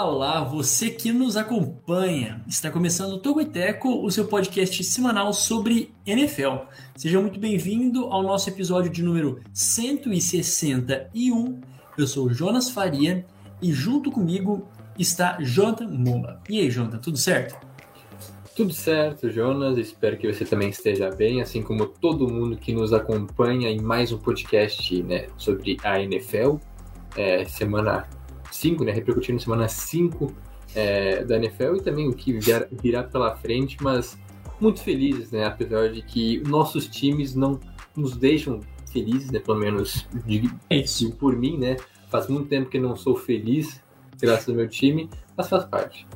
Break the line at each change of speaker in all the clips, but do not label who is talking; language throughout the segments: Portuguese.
Olá, olá, você que nos acompanha. Está começando o Togo e Teco, o seu podcast semanal sobre NFL. Seja muito bem-vindo ao nosso episódio de número 161. Eu sou Jonas Faria e junto comigo está Jonathan Mumba. E aí, Jonathan, tudo certo?
Tudo certo, Jonas. Espero que você também esteja bem, assim como todo mundo que nos acompanha em mais um podcast né, sobre a NFL. É, semana 5, né, repercutindo semana 5 é, da NFL e também o que virá, pela frente, mas muito felizes, né, apesar de que nossos times não nos deixam felizes, né, pelo menos de,
É
de- por mim, né, faz muito tempo que não sou feliz graças ao meu time, mas faz parte.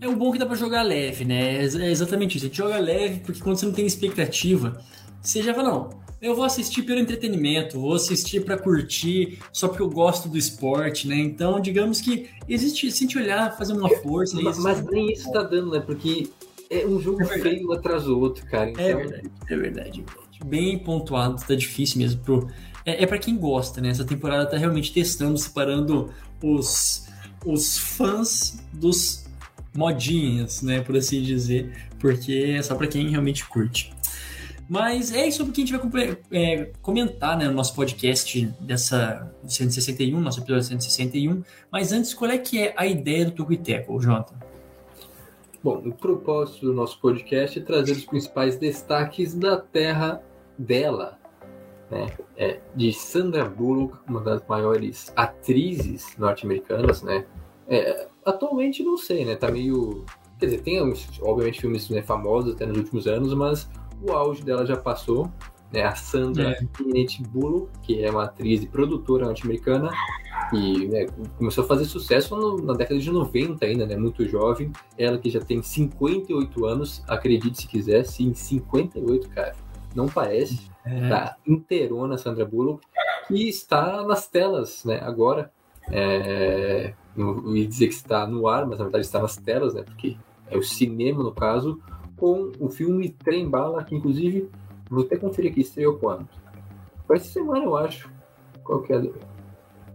É o bom que dá pra jogar leve, né? É é exatamente isso. A gente joga leve porque quando você não tem expectativa, você já fala, não, eu vou assistir pelo entretenimento, vou assistir pra curtir, só porque eu gosto do esporte, né? Então, digamos que existe, se gente olhar, fazer uma força,
Mas, mas nem isso tá dando, né, porque é um jogo
É
feio atrás do outro, cara. Então,
É verdade, é verdade, é verdade. Bem pontuado, tá difícil mesmo pro. É, é para quem gosta, né? Essa temporada tá realmente testando, separando os, os fãs dos modinhas, né? Por assim dizer, porque é só pra quem realmente curte. Mas é isso que a gente vai é, comentar né, no nosso podcast dessa 161, nosso episódio 161. Mas antes, qual é que é a ideia do Tucuiteco, Jonathan?
Bom, o propósito do nosso podcast é trazer os principais destaques da terra dela, né? É, de Sandra Bullock, uma das maiores atrizes norte-americanas, né? É, atualmente não sei, né? Tá meio. Quer dizer, tem obviamente filmes né, famosos até nos últimos anos, mas o auge dela já passou. Né? A Sandra
É.
Kennedy Bullock, que é uma atriz e produtora norte-americana, e né, começou a fazer sucesso no- na década de 90 ainda, né? Muito jovem. Ela que já tem 58 anos, acredite se quiser, sim, 58, cara. Não parece.
É,
Tá inteirona Sandra Bullock, que está nas telas, né? Agora. É, não ia dizer que está no ar, mas na verdade está nas telas, né? Porque é o cinema, no caso, com o filme Trem Bala, que inclusive, vou até conferir aqui, estreou quando? Foi essa semana, eu acho. Qual que é?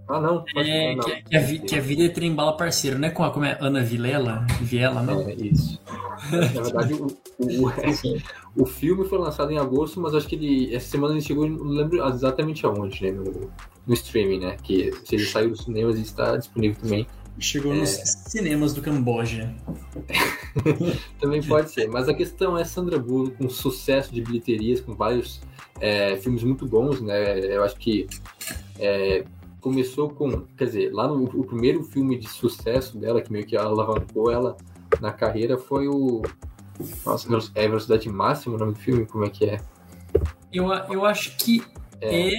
Ah, não.
É,
não.
que, que a, que a vida é trem bala parceiro, né? Com a, como é Ana Vilela? Viela, não?
É, isso. Na verdade, o, o, o filme foi lançado em agosto, mas acho que ele, essa semana ele chegou, não lembro exatamente aonde, né? No, no streaming, né? Que se ele saiu dos cinemas e está disponível também.
Chegou nos cinemas do Camboja.
Também pode ser. Mas a questão é Sandra Bullock com sucesso de bilheterias, com vários é, filmes muito bons, né? Eu acho que é, começou com, quer dizer, lá no o primeiro filme de sucesso dela, que meio que alavancou ela na carreira, foi o. Nossa, é Velocidade Máxima o nome do filme? Como é que é?
Eu, eu acho que é.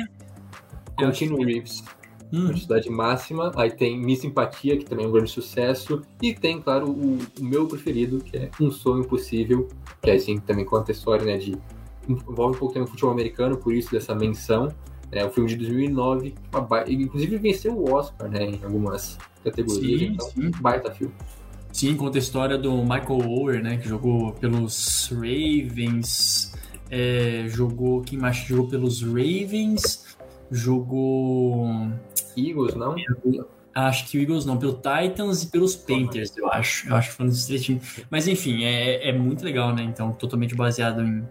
O Keanu Reeves.
Hum,
Velocidade Máxima. Aí tem Miss Simpatia, que também é um grande sucesso. E tem, claro, o, o meu preferido, que é Um Sonho Impossível, que é assim, também conta a história, né, de... Envolve um pouco também o futebol americano, por isso dessa menção. É um filme de 2009, uma ba... inclusive venceu o Oscar, né, em algumas categorias.
Sim,
então,
sim.
baita filme.
sim, conta a história do Michael Ower, né? Que jogou pelos Ravens. é, jogou. Quem mais jogou pelos Ravens? Jogou.
Eagles, não?
Acho que o Eagles não, pelo Titans e pelos Panthers, eu acho. Eu acho que foram esses três times. Mas enfim, é, é muito legal, né? Então, totalmente baseado em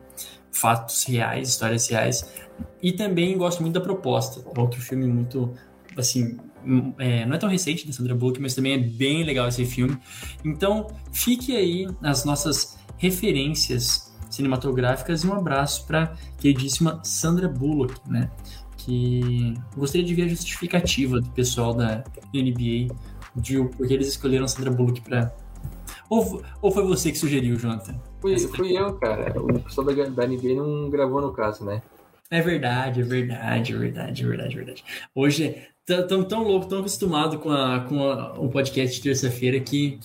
fatos reais, histórias reais. E também gosto muito da proposta. Outro filme muito, assim, hum, é, não é tão recente da Sandra Bullock, mas também é bem legal esse filme. Então, fique aí nas nossas referências cinematográficas e um abraço para queridíssima Sandra Bullock, né? Que gostaria de ver a justificativa do pessoal da NBA de porque eles escolheram Sandra Bullock para ou, ou foi você que sugeriu, Jonathan?
Fui, fui eu, cara. O pessoal da, da NBA não gravou no caso, né?
É verdade, é verdade, é verdade, é verdade, é verdade. Hoje estamos tão louco, tão acostumado com, a, com a, o podcast de terça-feira que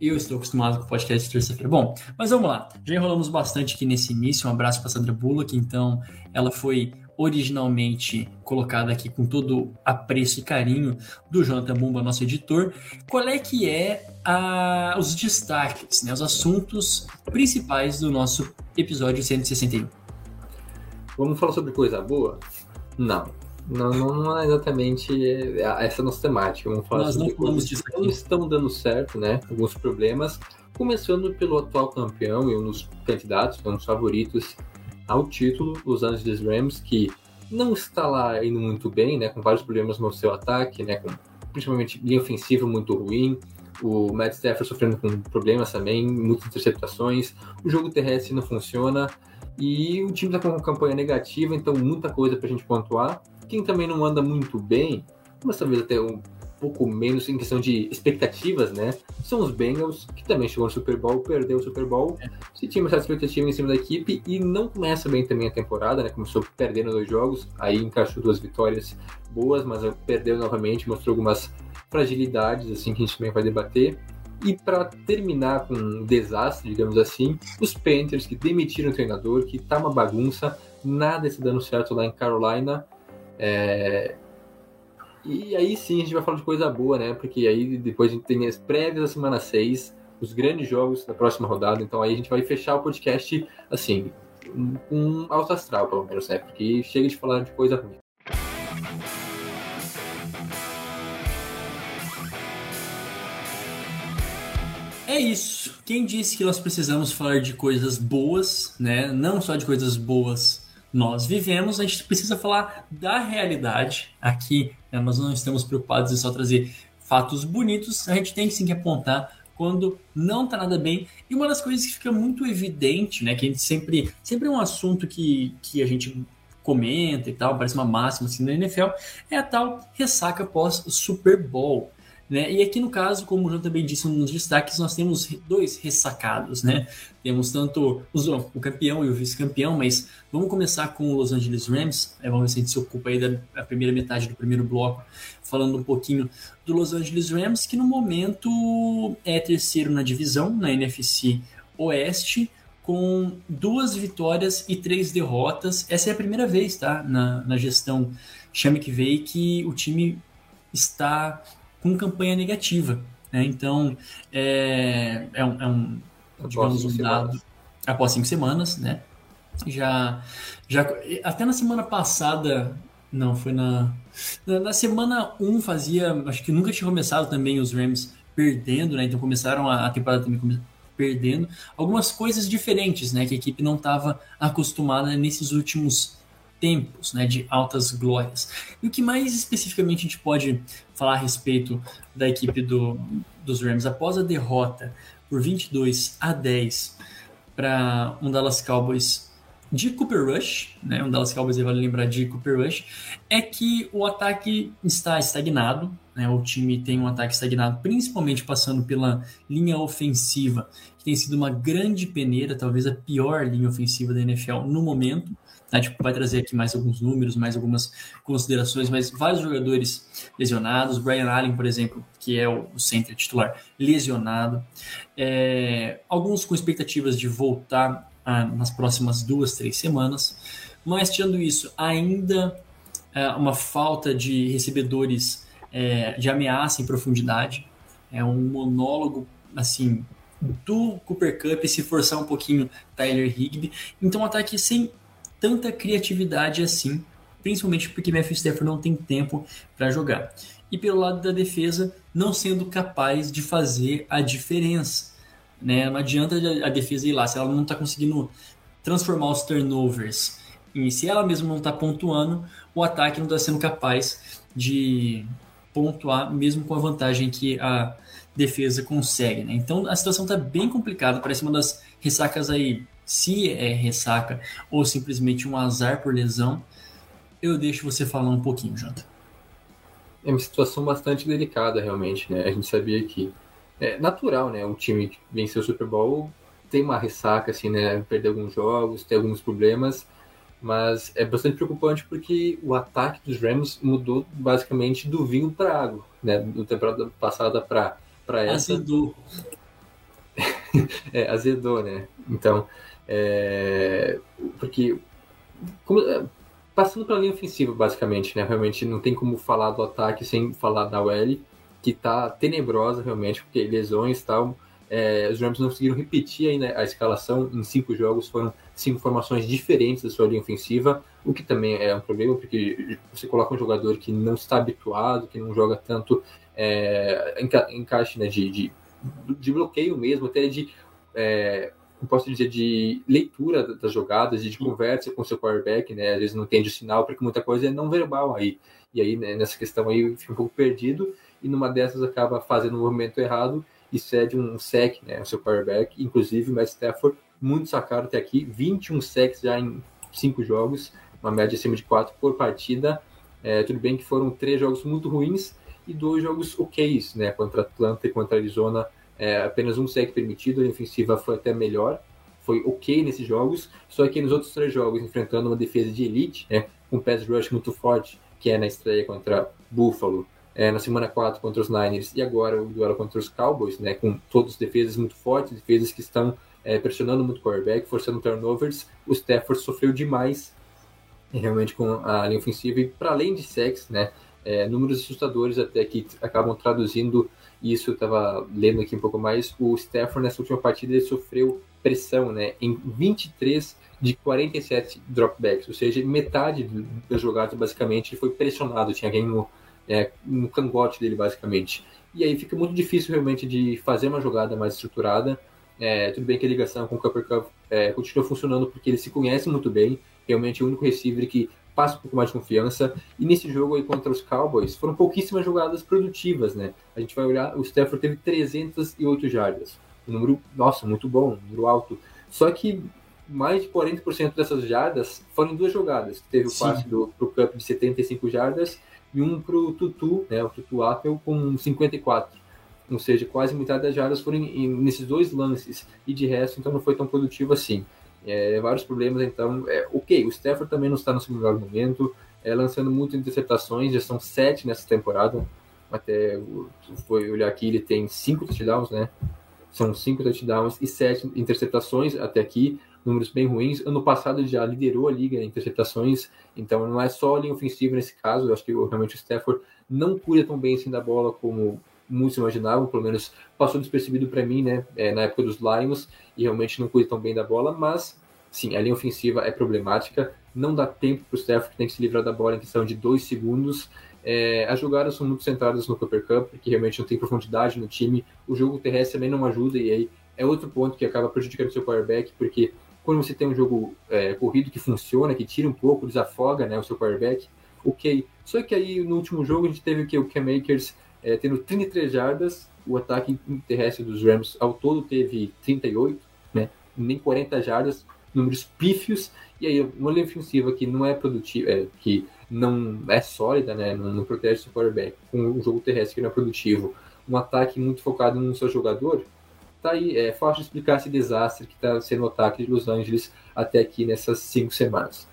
eu estou acostumado com o podcast de terça-feira. Bom, mas vamos lá. Já enrolamos bastante aqui nesse início. Um abraço para Sandra Bullock. Então, ela foi originalmente colocada aqui com todo apreço e carinho do Jonathan Bumba, nosso editor, qual é que é a, os destaques, né, os assuntos principais do nosso episódio 161?
Vamos falar sobre coisa boa? Não. Não, não é exatamente essa nossa temática. Vamos falar
Nós
sobre
não falamos
coisas
disso
que
aqui.
não estão dando certo, né? Alguns problemas. Começando pelo atual campeão e um dos candidatos, um dos favoritos ao título, Los Angeles Rams, que não está lá indo muito bem, né? Com vários problemas no seu ataque, né? Com principalmente linha ofensiva muito ruim. O Matt Stafford sofrendo com problemas também, muitas interceptações. O jogo terrestre não funciona. E o time está com uma campanha negativa, então muita coisa para a gente pontuar. Quem também não anda muito bem, mas talvez até pouco menos em questão de expectativas, né? São os Bengals, que também chegou no Super Bowl, perdeu o Super Bowl. Se tinha uma certa expectativa em cima da equipe e não começa bem também a temporada, né? Começou perdendo dois jogos, aí encaixou duas vitórias boas, mas perdeu novamente, mostrou algumas fragilidades, assim, que a gente também vai debater. E para terminar com um desastre, digamos assim, os Panthers que demitiram o treinador, que tá uma bagunça, nada está dando certo lá em Carolina. É, E aí sim a gente vai falar de coisa boa, né? Porque aí depois a gente tem as prévias da semana 6, os grandes jogos da próxima rodada. Então aí a gente vai fechar o podcast assim, um alto astral, pelo menos, né? Porque chega de falar de coisa ruim.
É isso. Quem disse que nós precisamos falar de coisas boas, né? Não só de coisas boas nós vivemos, a gente precisa falar da realidade aqui. Né? Nós não estamos preocupados em só trazer fatos bonitos, a gente tem sim que apontar quando não tá nada bem. E uma das coisas que fica muito evidente, né? Que a gente sempre, sempre é um assunto que, que a gente comenta e tal, parece uma máxima assim na NFL, é a tal ressaca pós Super Bowl. Né? E aqui no caso, como o João também disse nos destaques, nós temos dois ressacados, né? Temos tanto os, o campeão e o vice-campeão, mas vamos começar com o Los Angeles Rams. É, vamos ver se a gente se ocupa aí da, da primeira metade do primeiro bloco, falando um pouquinho do Los Angeles Rams, que no momento é terceiro na divisão, na NFC Oeste, com duas vitórias e três derrotas. Essa é a primeira vez, tá? Na, na gestão Chame que veio que o time está com campanha negativa. Né? Então, é, é um, é um digamos, um dado após cinco semanas, né? Já, já, até na semana passada, não, foi na, na, na semana 1 um fazia, acho que nunca tinha começado também os Rams perdendo, né? Então começaram a, a temporada também perdendo. Algumas coisas diferentes, né? Que a equipe não estava acostumada nesses últimos tempos, né, de altas glórias. E o que mais especificamente a gente pode falar a respeito da equipe do, dos Rams. Após a derrota por 22 a 10 para um Dallas Cowboys de Cooper Rush, né, um Dallas Cowboys vale lembrar de Cooper Rush, é que o ataque está estagnado, né, o time tem um ataque estagnado, principalmente passando pela linha ofensiva, que tem sido uma grande peneira, talvez a pior linha ofensiva da NFL no momento, a gente vai trazer aqui mais alguns números, mais algumas considerações, mas vários jogadores lesionados. Brian Allen, por exemplo, que é o center titular, lesionado. É, alguns com expectativas de voltar a, nas próximas duas, três semanas. Mas, tirando isso, ainda é, uma falta de recebedores é, de ameaça em profundidade. É um monólogo, assim, do Cooper Cup se forçar um pouquinho Tyler Higby. Então, um ataque sem tanta criatividade assim, principalmente porque Matthew Stafford não tem tempo para jogar. E pelo lado da defesa, não sendo capaz de fazer a diferença. Né? Não adianta a defesa ir lá, se ela não está conseguindo transformar os turnovers e se ela mesma não está pontuando, o ataque não está sendo capaz de pontuar, mesmo com a vantagem que a defesa consegue. Né? Então a situação está bem complicada, parece uma das ressacas aí se é ressaca ou simplesmente um azar por lesão, eu deixo você falar um pouquinho, Janta.
É uma situação bastante delicada, realmente, né? A gente sabia que é natural, né? Um time que venceu o Super Bowl tem uma ressaca, assim, né? Perder alguns jogos, ter alguns problemas, mas é bastante preocupante porque o ataque dos Rams mudou basicamente do vinho para água, né? Do temporada passada para para essa.
Azedou.
é, azedou, né? Então, é, porque como, passando pela linha ofensiva, basicamente, né? Realmente não tem como falar do ataque sem falar da OL, que tá tenebrosa realmente, porque lesões e tal. É, os Rams não conseguiram repetir ainda a escalação em cinco jogos, foram cinco formações diferentes da sua linha ofensiva, o que também é um problema, porque você coloca um jogador que não está habituado, que não joga tanto é, enca encaixe né, de, de, de, bloqueio mesmo, até de é, posso dizer, de leitura das jogadas e de conversa com o seu quarterback, né? Às vezes não entende o sinal, porque muita coisa é não verbal aí. E aí, né, nessa questão aí, fica um pouco perdido e numa dessas acaba fazendo um movimento errado e cede um sec, né? O seu quarterback, inclusive o Matt Stafford, muito sacado até aqui, 21 sacks já em cinco jogos, uma média acima de quatro por partida. É, tudo bem que foram três jogos muito ruins e dois jogos ok, né? Contra Atlanta e contra Arizona é, apenas um sec permitido, a ofensiva foi até melhor, foi ok nesses jogos, só que nos outros três jogos, enfrentando uma defesa de elite, né, um pass rush muito forte, que é na estreia contra Buffalo, é, na semana 4 contra os Niners e agora o duelo contra os Cowboys, né, com todas defesas muito fortes, defesas que estão é, pressionando muito o quarterback, forçando turnovers, o Stafford sofreu demais realmente com a linha ofensiva e para além de sex, né, é, números assustadores até que acabam traduzindo isso eu estava lendo aqui um pouco mais, o Stafford nessa última partida ele sofreu pressão, né, em 23 de 47 dropbacks, ou seja, metade das jogadas basicamente ele foi pressionado, tinha alguém no, é, no cangote dele basicamente. E aí fica muito difícil realmente de fazer uma jogada mais estruturada. É, tudo bem que a ligação com o Cooper Cup é, continua funcionando porque ele se conhece muito bem, realmente é o único receiver que passa um pouco mais de confiança. E nesse jogo aí contra os Cowboys, foram pouquíssimas jogadas produtivas, né? A gente vai olhar, o Stafford teve 308 jardas. Um número, nossa, muito bom, um número alto. Só que mais de 40% dessas jardas foram em duas jogadas. Teve o Sim. passe do, pro Cup de 75 jardas e um pro Tutu, né, o Tutu Apple, com 54. Ou seja, quase metade das jardas foram em, em, nesses dois lances. E de resto, então não foi tão produtivo assim. É, vários problemas, então, é, ok, o Stafford também não está no seu melhor momento, é, lançando muitas interceptações, já são sete nessa temporada, até foi olhar aqui, ele tem cinco touchdowns, né? São cinco touchdowns e sete interceptações até aqui, números bem ruins. Ano passado já liderou a liga em interceptações, então não é só a linha ofensiva nesse caso, eu acho que realmente o Stafford não cuida tão bem assim da bola como muitos imaginavam, pelo menos passou despercebido para mim, né, é, na época dos Lions, e realmente não cuida tão bem da bola, mas sim, a linha ofensiva é problemática, não dá tempo para o Stafford, tem que se livrar da bola em questão de dois segundos. É, as jogadas são muito centradas no Cooper Cup, porque realmente não tem profundidade no time, o jogo terrestre também não ajuda, e aí é outro ponto que acaba prejudicando o seu quarterback, porque quando você tem um jogo é, corrido que funciona, que tira um pouco, desafoga né, o seu quarterback, ok. Só que aí no último jogo a gente teve o que? O Cam Akers é, tendo 33 jardas, o ataque terrestre dos Rams ao todo teve 38, né? nem 40 jardas, números pífios, e aí uma linha ofensiva que não é produtiva, é, que não é sólida, né? não, não protege seu quarterback, com um jogo terrestre que não é produtivo, um ataque muito focado no seu jogador, tá aí, é fácil explicar esse desastre que está sendo o ataque de Los Angeles até aqui nessas cinco semanas.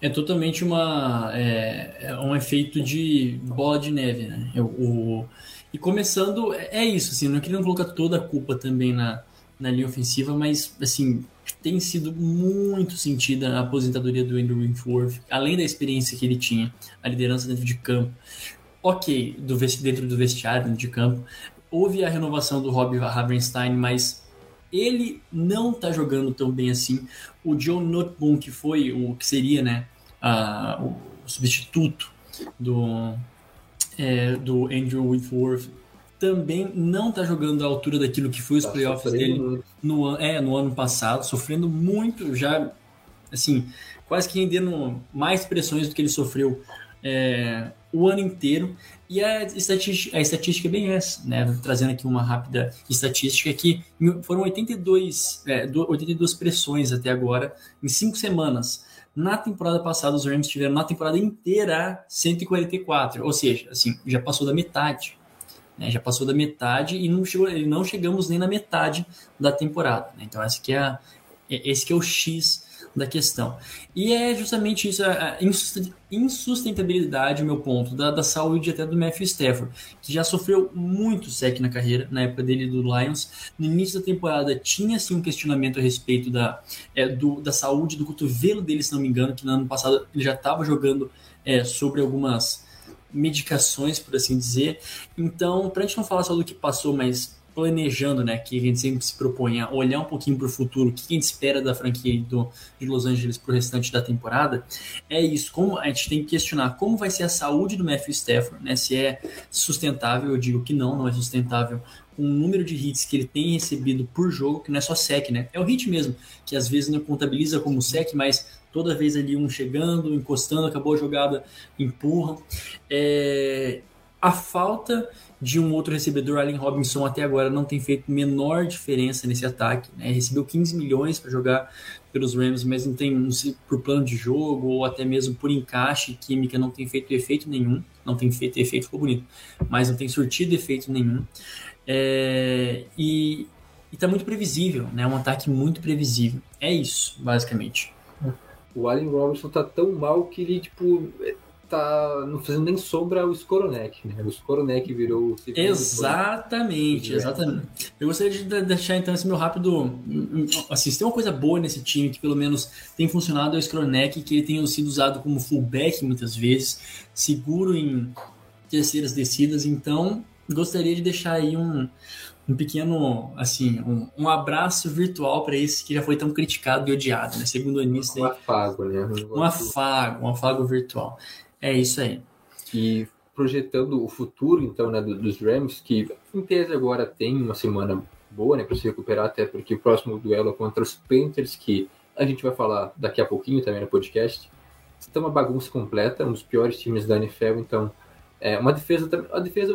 É totalmente uma, é, é, um efeito de bola de neve, né? O, o, e começando, é, é isso, assim, não queria colocar toda a culpa também na, na linha ofensiva, mas, assim, tem sido muito sentida a aposentadoria do Andrew Winforth, além da experiência que ele tinha, a liderança dentro de campo. Ok, do, dentro do vestiário, dentro de campo. Houve a renovação do Rob Havenstein, mas ele não tá jogando tão bem assim. O Joe Notboom, que foi o que seria, né, a, o substituto do, é, do Andrew Whitworth, também não tá jogando à altura daquilo que foi os tá playoffs dele no, é, no ano passado, sofrendo muito, já, assim, quase que rendendo mais pressões do que ele sofreu é, o ano inteiro. E a estatística, a estatística é bem essa, né? Trazendo aqui uma rápida estatística que foram 82, é, 82 pressões até agora em cinco semanas. Na temporada passada, os Rams tiveram na temporada inteira 144, ou seja, assim, já passou da metade. Né? Já passou da metade e não, chegou, não chegamos nem na metade da temporada. Né? Então, essa que é a, esse que é o X da questão. E é justamente isso, a insustentabilidade, o meu ponto, da, da saúde até do Matthew Stafford, que já sofreu muito sec na carreira, na época dele do Lions. No início da temporada tinha sim um questionamento a respeito da, é, do, da saúde do cotovelo dele, se não me engano, que no ano passado ele já estava jogando é, sobre algumas medicações, por assim dizer. Então, para gente não falar só do que passou, mas planejando, né, que a gente sempre se propõe a olhar um pouquinho para o futuro, o que a gente espera da franquia do, de Los Angeles para o restante da temporada, é isso. Como a gente tem que questionar como vai ser a saúde do Matthew Stafford, né, se é sustentável. Eu digo que não, não é sustentável. O número de hits que ele tem recebido por jogo, que não é só sec, né? É o hit mesmo, que às vezes não contabiliza como sec, mas toda vez ali um chegando, encostando, acabou a jogada, empurra. É, a falta de um outro recebedor, Allen Robinson, até agora não tem feito menor diferença nesse ataque. Né? Recebeu 15 milhões para jogar pelos Rams, mas não tem, sei, por plano de jogo ou até mesmo por encaixe química, não tem feito efeito nenhum. Não tem feito efeito, ficou bonito, mas não tem surtido efeito nenhum. É, e está muito previsível, né? Um ataque muito previsível. É isso, basicamente.
O Allen Robinson tá tão mal que ele, tipo, tá não fazendo nem sombra ao Skoronek, né? O Skoronek virou o
Exatamente, exatamente. Eu gostaria de deixar então esse meu rápido. Assim, se tem uma coisa boa nesse time que pelo menos tem funcionado é o Skoronek, que ele tem sido usado como fullback muitas vezes, seguro em terceiras descidas, então gostaria de deixar aí um, um pequeno, assim, um, um abraço virtual para esse que já foi tão criticado e odiado, né? Segundo o Anista.
Um afago, né?
Um afago, um afago virtual. É isso aí.
E projetando o futuro, então, né, dos Rams, que em tese agora tem uma semana boa, né, para se recuperar, até porque o próximo duelo é contra os Panthers, que a gente vai falar daqui a pouquinho também no podcast, está uma bagunça completa, um dos piores times da NFL, então é uma defesa, a defesa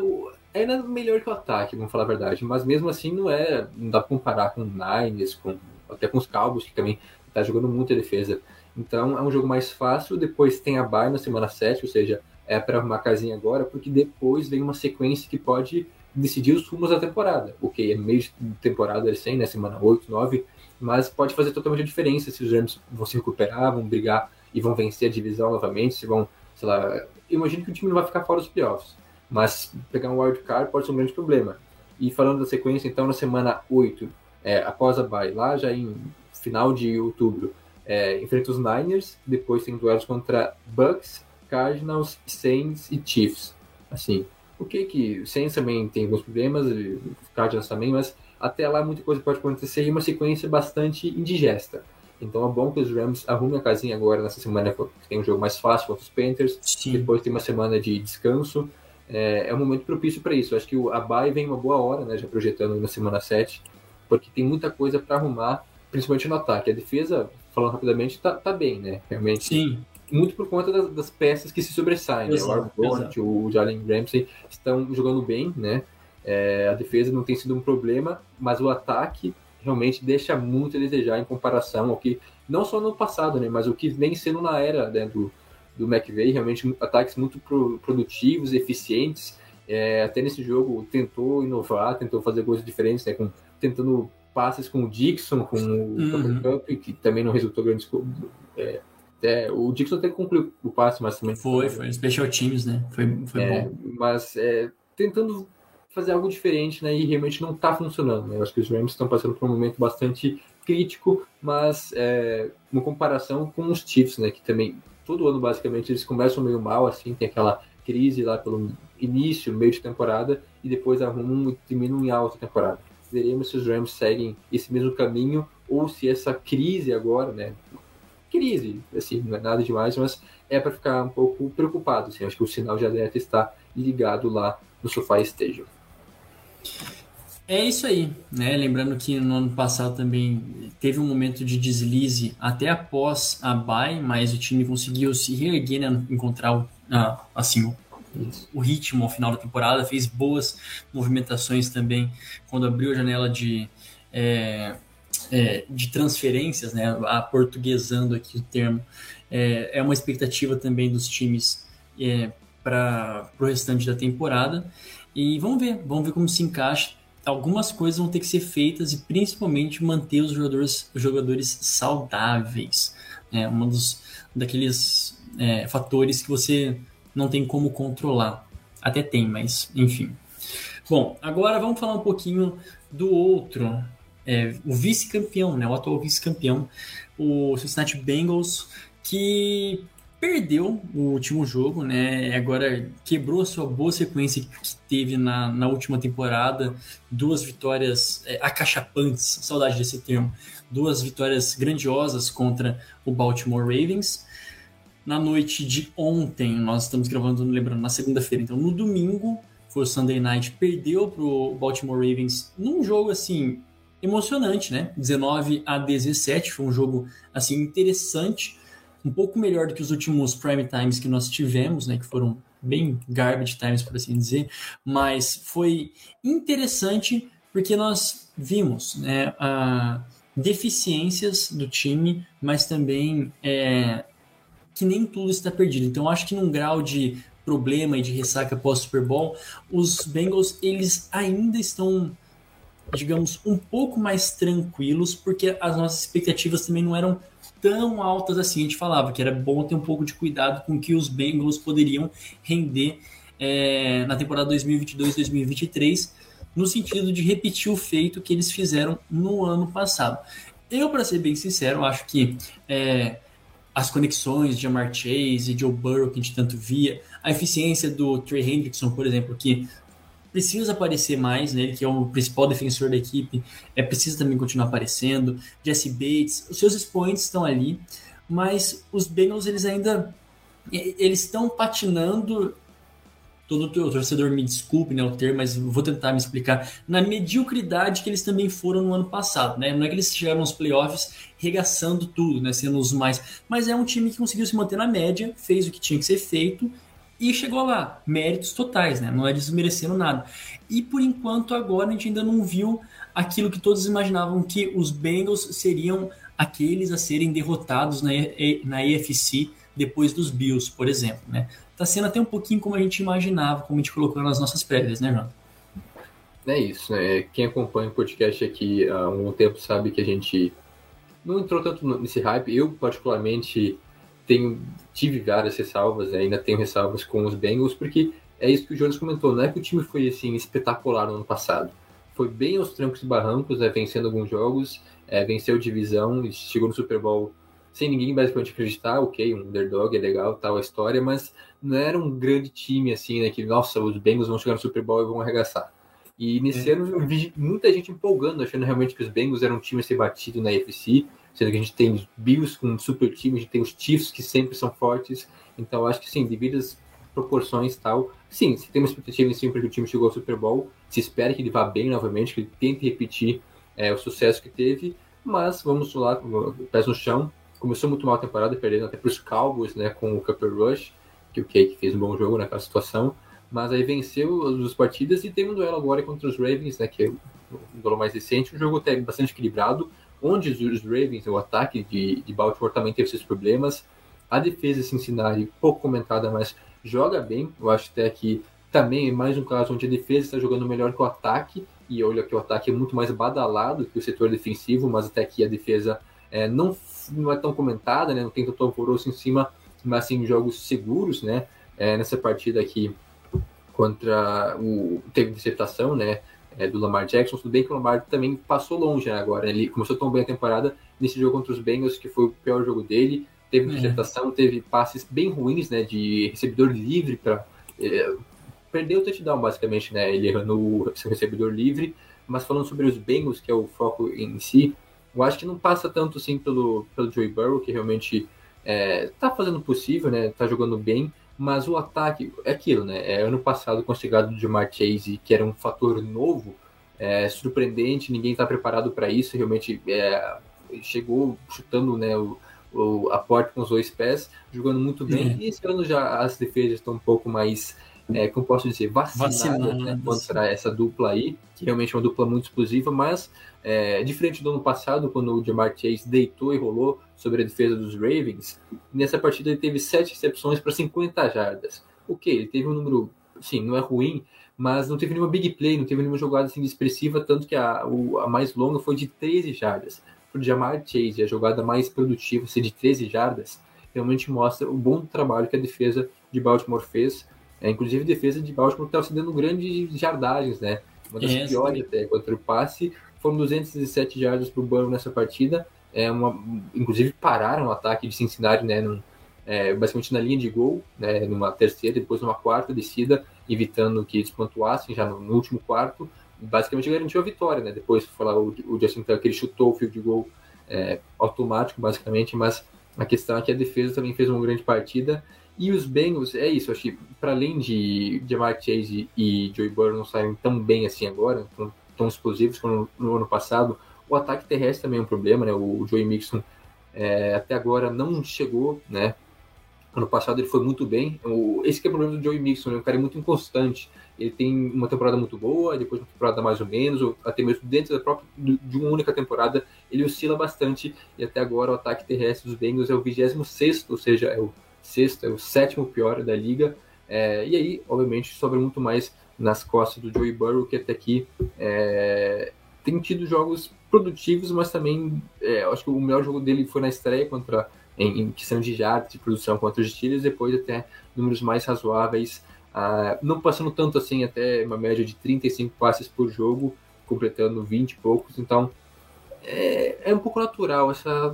é ainda melhor que o ataque, vamos falar a verdade, mas mesmo assim não é, não dá para comparar com o Niners, com até com os Cowboys que também está jogando muita defesa. Então é um jogo mais fácil, depois tem a bye na semana 7, ou seja, é para arrumar casinha agora, porque depois vem uma sequência que pode decidir os rumos da temporada. Ok, é meio de temporada recém, né, semana 8, 9, mas pode fazer totalmente a diferença se os Rams vão se recuperar, vão brigar e vão vencer a divisão novamente, se vão, sei lá, imagino que o time não vai ficar fora dos playoffs, mas pegar um wild card pode ser um grande problema. E falando da sequência, então, na semana 8, é, após a bye, lá já em final de outubro, é, enfrenta os Niners, depois tem duelos contra Bucks, Cardinals, Saints e Chiefs. Assim, o que que o Saints também tem alguns problemas, o Cardinals também, mas até lá muita coisa pode acontecer e uma sequência bastante indigesta. Então é bom que os Rams arrumem a casinha agora nessa semana que tem um jogo mais fácil contra os Panthers, Sim. depois tem uma semana de descanso. É, é um momento propício para isso. Acho que o, a bye vem uma boa hora, né, já projetando na semana 7, porque tem muita coisa para arrumar, principalmente no ataque. A defesa falando rapidamente, tá, tá bem, né? Realmente.
Sim.
Muito por conta das, das peças que se sobressaem, né? O Arbonne, o Jalen Ramsey estão jogando bem, né? É, a defesa não tem sido um problema, mas o ataque realmente deixa muito a desejar em comparação ao que, não só no passado, né? Mas o que vem sendo na era né, do, do McVay, realmente ataques muito pro, produtivos, eficientes. É, até nesse jogo tentou inovar, tentou fazer coisas diferentes, né? Com, tentando passes com o Dixon, com o uhum. Cup, que também não resultou grande. É, é, o Dixon até concluiu o passe, mas também.
Foi, foi. Special teams, né? Foi, foi
é,
bom.
Mas é, tentando fazer algo diferente, né? E realmente não está funcionando. Né? Eu acho que os Rams estão passando por um momento bastante crítico, mas é, uma comparação com os Chiefs, né? Que também todo ano basicamente eles começam meio mal, assim, tem aquela crise lá pelo início, meio de temporada, e depois arrumam e terminam em alta temporada veremos se os Rams seguem esse mesmo caminho ou se essa crise agora, né? Crise, assim, não é nada demais, mas é para ficar um pouco preocupado. Assim, acho que o sinal de alerta está ligado lá no Sofá Stadium.
É isso aí, né? Lembrando que no ano passado também teve um momento de deslize até após a bye, mas o time conseguiu se reerguer, né? encontrar assim o ritmo ao final da temporada, fez boas movimentações também quando abriu a janela de, é, é, de transferências, né, a portuguesando aqui o termo. É, é uma expectativa também dos times é, para o restante da temporada. E vamos ver, vamos ver como se encaixa. Algumas coisas vão ter que ser feitas e principalmente manter os jogadores, os jogadores saudáveis. É um dos daqueles é, fatores que você não tem como controlar. Até tem, mas enfim. Bom, agora vamos falar um pouquinho do outro, é, o vice-campeão, né, o atual vice-campeão, o Cincinnati Bengals, que perdeu o último jogo, né? Agora quebrou sua boa sequência que teve na, na última temporada, duas vitórias é, acachapantes, saudade desse termo, duas vitórias grandiosas contra o Baltimore Ravens. Na noite de ontem, nós estamos gravando, lembrando, na segunda-feira, então no domingo, foi o Sunday Night, perdeu para o Baltimore Ravens num jogo assim emocionante, né? 19 a 17, foi um jogo assim interessante um pouco melhor do que os últimos prime times que nós tivemos, né, que foram bem garbage times, por assim dizer, mas foi interessante porque nós vimos né, a deficiências do time, mas também é, que nem tudo está perdido. Então, acho que num grau de problema e de ressaca pós-Super Bowl, os Bengals eles ainda estão, digamos, um pouco mais tranquilos, porque as nossas expectativas também não eram tão altas assim. A gente falava que era bom ter um pouco de cuidado com que os Bengals poderiam render é, na temporada 2022-2023, no sentido de repetir o feito que eles fizeram no ano passado. Eu, para ser bem sincero, acho que é, as conexões de Amar Chase e Joe Burrow que a gente tanto via, a eficiência do Trey Hendrickson, por exemplo, que precisa aparecer mais, né? Ele que é o principal defensor da equipe, é precisa também continuar aparecendo. Jesse Bates, os seus expoentes estão ali, mas os Bengals eles ainda eles estão patinando. Todo o torcedor me desculpe, né, o termo, mas vou tentar me explicar. Na mediocridade que eles também foram no ano passado, né? Não é que eles chegaram nos playoffs regaçando tudo, né, sendo os mais, mas é um time que conseguiu se manter na média, fez o que tinha que ser feito e chegou lá. Méritos totais, né? Não é desmerecendo nada. E por enquanto, agora a gente ainda não viu aquilo que todos imaginavam que os Bengals seriam aqueles a serem derrotados na, na AFC depois dos Bills, por exemplo, né? Tá sendo até um pouquinho como a gente imaginava, como a gente colocou nas nossas prévias, né, João?
É isso, né? Quem acompanha o podcast aqui há um tempo sabe que a gente não entrou tanto nesse hype. Eu, particularmente, tenho, tive várias ressalvas, ainda tenho ressalvas com os Bengals, porque é isso que o Jonas comentou, não é que o time foi assim espetacular no ano passado. Foi bem aos trancos e barrancos, né, vencendo alguns jogos, é, venceu divisão, chegou no Super Bowl sem ninguém basicamente acreditar, ok, um underdog é legal, tal a história, mas não era um grande time assim, né, que nossa, os Bengals vão chegar no Super Bowl e vão arregaçar. E nesse é. ano eu vi muita gente empolgando, achando realmente que os Bengals eram um time a ser batido na AFC, sendo que a gente tem os Bills com um super time, a gente tem os Chiefs que sempre são fortes, então acho que sim, devido às proporções e tal, sim, se tem uma expectativa em cima porque o time chegou ao Super Bowl, se espera que ele vá bem novamente, que ele tente repetir é, o sucesso que teve, mas vamos lá, pés no chão, começou muito mal a temporada, perdendo até para os Cowboys, né, com o Cooper Rush, que o Cake fez um bom jogo naquela situação, mas aí venceu as duas partidas e teve um duelo agora contra os Ravens, né, que é um duelo mais recente, um jogo até bastante equilibrado, onde os Ravens, o ataque de, de Baltimore também teve seus problemas. A defesa de Cincinnati, pouco comentada, mas joga bem. Eu acho até que também é mais um caso onde a defesa está jogando melhor que o ataque. E olha que o ataque é muito mais badalado que o setor defensivo, mas até aqui a defesa é, não, não é tão comentada, né? não tem tanto alvoroço em cima, mas sim jogos seguros, né? É, nessa partida aqui contra o. Teve interceptação, né? é, do Lamar Jackson. Tudo bem que o Lamar também passou longe né, agora. Ele começou tão bem a temporada nesse jogo contra os Bengals, que foi o pior jogo dele. Teve é. interceptação, teve passes bem ruins, né, de recebedor livre para é, perdeu o touchdown basicamente, né, ele errando o seu recebedor livre. Mas falando sobre os Bengals, que é o foco em si, eu acho que não passa tanto assim pelo pelo Joey Burrow, que realmente é, tá fazendo o possível, né, tá jogando bem mas o ataque é aquilo, né? É, ano passado com a chegada do Jamar Chase, que era um fator novo, é, surpreendente, ninguém está preparado para isso, realmente é, chegou chutando né, o, o, a porta com os dois pés, jogando muito bem, é. e esse ano já as defesas estão um pouco mais, é, como posso dizer, vacinadas né, contra essa dupla aí, que realmente é uma dupla muito explosiva, mas é, diferente do ano passado, quando o Jamar Chase deitou e rolou sobre a defesa dos Ravens, nessa partida ele teve sete recepções para 50 jardas. O que? Ele teve um número, sim, não é ruim, mas não teve nenhuma big play, não teve nenhuma jogada assim expressiva, tanto que a, o, a mais longa foi de 13 jardas. para o Jamar Chase, a jogada mais produtiva, ser de 13 jardas, realmente mostra o bom trabalho que a defesa de Baltimore fez. É, inclusive, a defesa de Baltimore estava se dando grandes jardagens, né? Uma das
É,
piores até contra o passe. Foram 217 jardas para o Burrow nessa partida. É uma, inclusive, pararam o ataque de Cincinnati, né? Num, é, basicamente na linha de gol, né? Numa terceira, depois numa quarta descida, evitando que eles pontuassem já no, no último quarto. Basicamente garantiu a vitória, né? Depois, falar, o, o Justin Tucker ele chutou o field goal é, automático, basicamente, mas a questão é que a defesa também fez uma grande partida. E os Bengals, é isso, acho que para além de Jamar Chase e Joey Burrow não saírem tão bem assim agora, tão, tão explosivos como no, no ano passado, o ataque terrestre também é um problema, né? O Joey Mixon é, até agora não chegou, né? Ano passado ele foi muito bem. O, esse é o problema do Joey Mixon, né? Um cara muito inconstante. Ele tem uma temporada muito boa, depois uma temporada mais ou menos, ou até mesmo dentro da própria, de uma única temporada, ele oscila bastante. E até agora o ataque terrestre dos Bengals é o 26, ou seja, é o sexto, é o sétimo pior da liga. É, e aí, obviamente, sobra muito mais nas costas do Joey Burrow, que até aqui é, tem tido jogos produtivos, mas também é, acho que o melhor jogo dele foi na estreia contra em, em questão de jardas de produção contra os Steelers, depois até números mais razoáveis, ah, não passando tanto assim, até uma média de 35 passes por jogo, completando 20 e poucos, então é, é um pouco natural essa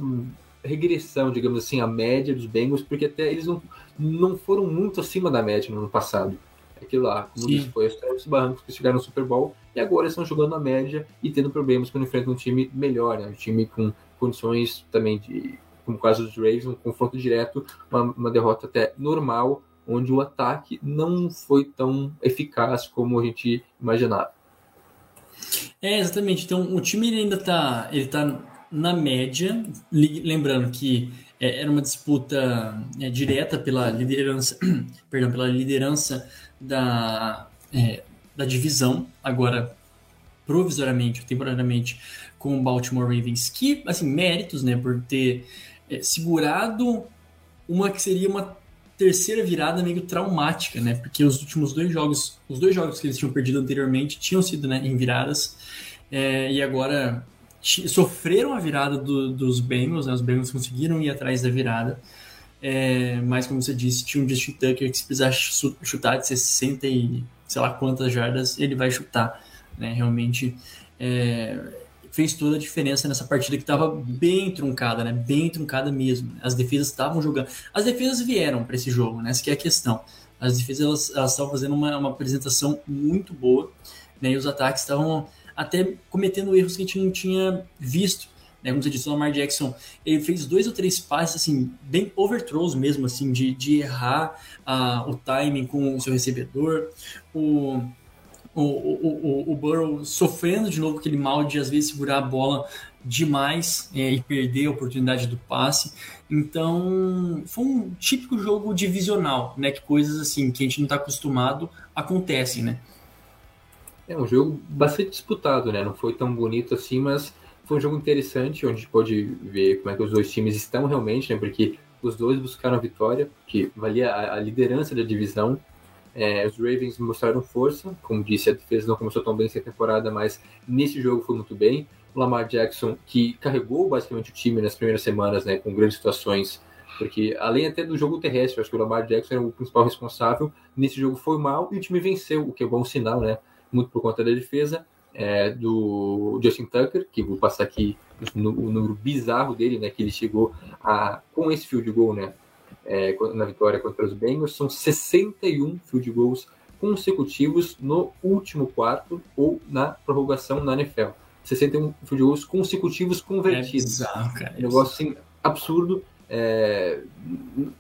regressão, digamos assim, a média dos Bengals, porque até eles não, não foram muito acima da média no ano passado. Aquilo lá, como
Sim.
disse, foi os barrancos que chegaram no Super Bowl e agora estão jogando a média e tendo problemas quando enfrentam um time melhor, né? um time com condições também de, como o caso dos Ravens, um confronto direto, uma, uma derrota até normal, onde o ataque não foi tão eficaz como a gente imaginava.
É, exatamente. Então, o time ele ainda tá, ele tá na média, lembrando que é, era uma disputa é, direta pela liderança, perdão, pela liderança da, é, da divisão, agora provisoriamente, temporariamente, com o Baltimore Ravens, que, assim, méritos, né, por ter é, segurado uma que seria uma terceira virada meio traumática, né, porque os últimos dois jogos, os dois jogos que eles tinham perdido anteriormente tinham sido, né, em viradas, é, e agora sofreram a virada do- dos Bengals, né, os Bengals conseguiram ir atrás da virada, é, mas como você disse, tinha um Justin Tucker que se precisar chu- chutar de 60 e sei lá quantas jardas, ele vai chutar, né, realmente é, fez toda a diferença nessa partida que estava bem truncada, né? Bem truncada mesmo. As defesas estavam jogando. As defesas vieram para esse jogo, né? Essa que é a questão. As defesas elas estavam fazendo uma, uma apresentação muito boa, né? E os ataques estavam até cometendo erros que a gente não tinha visto. Né? Como você disse, o Lamar Jackson, ele fez dois ou três passes, assim, bem overthrows mesmo, assim, de, de errar ah, o timing com o seu recebedor. O, o, o, o, o Burrow sofrendo de novo aquele mal de às vezes segurar a bola demais é, e perder a oportunidade do passe. Então, foi um típico jogo divisional, né? Que coisas assim que a gente não está acostumado acontecem, né?
É um jogo bastante disputado, né? Não foi tão bonito assim, mas foi um jogo interessante, onde a gente pode ver como é que os dois times estão realmente, né? Porque os dois buscaram a vitória, que valia a, liderança da divisão. É, os Ravens mostraram força, como disse, a defesa não começou tão bem essa temporada, mas nesse jogo foi muito bem. O Lamar Jackson, que carregou basicamente o time nas primeiras semanas, né? Com grandes situações porque além até do jogo terrestre, acho que o Lamar Jackson era o principal responsável. Nesse jogo foi mal e o time venceu, o que é bom sinal, né? Muito por conta da defesa é, do Justin Tucker, que vou passar aqui o, o número bizarro dele, né? Que ele chegou a com esse field goal, né? É, na vitória contra os Bengals, são 61 field goals consecutivos no último quarto ou na prorrogação na NFL. 61 field goals consecutivos
É
convertidos.
bizarro, cara.
Um negócio assim, absurdo. É,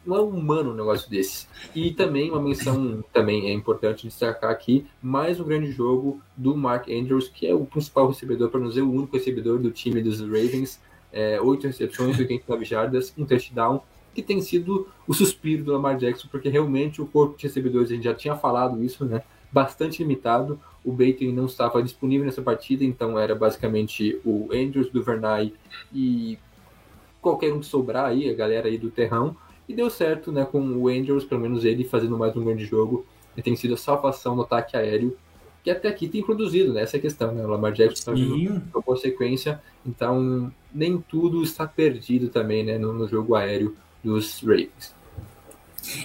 não é humano um negócio desse. E também uma menção também é importante destacar aqui mais um grande jogo do Mark Andrews, que é o principal recebedor, para não dizer o único recebedor do time dos Ravens. É, 8 recepções, 89 jardas, um touchdown, que tem sido o suspiro do Lamar Jackson, porque realmente o corpo de recebedores, a gente já tinha falado isso, né? Bastante limitado. O Bateman não estava disponível nessa partida, então era basicamente o Andrews, Duvernay e qualquer um que sobrar aí, a galera aí do terrão. E deu certo, né? Com o Andrews, pelo menos ele fazendo mais um grande jogo. E tem sido a salvação no ataque aéreo. que até aqui tem produzido, né? Essa é a questão, né? O Lamar Jackson
Sim,
com consequência, então nem tudo está perdido também, né? No, no jogo aéreo dos Ravens.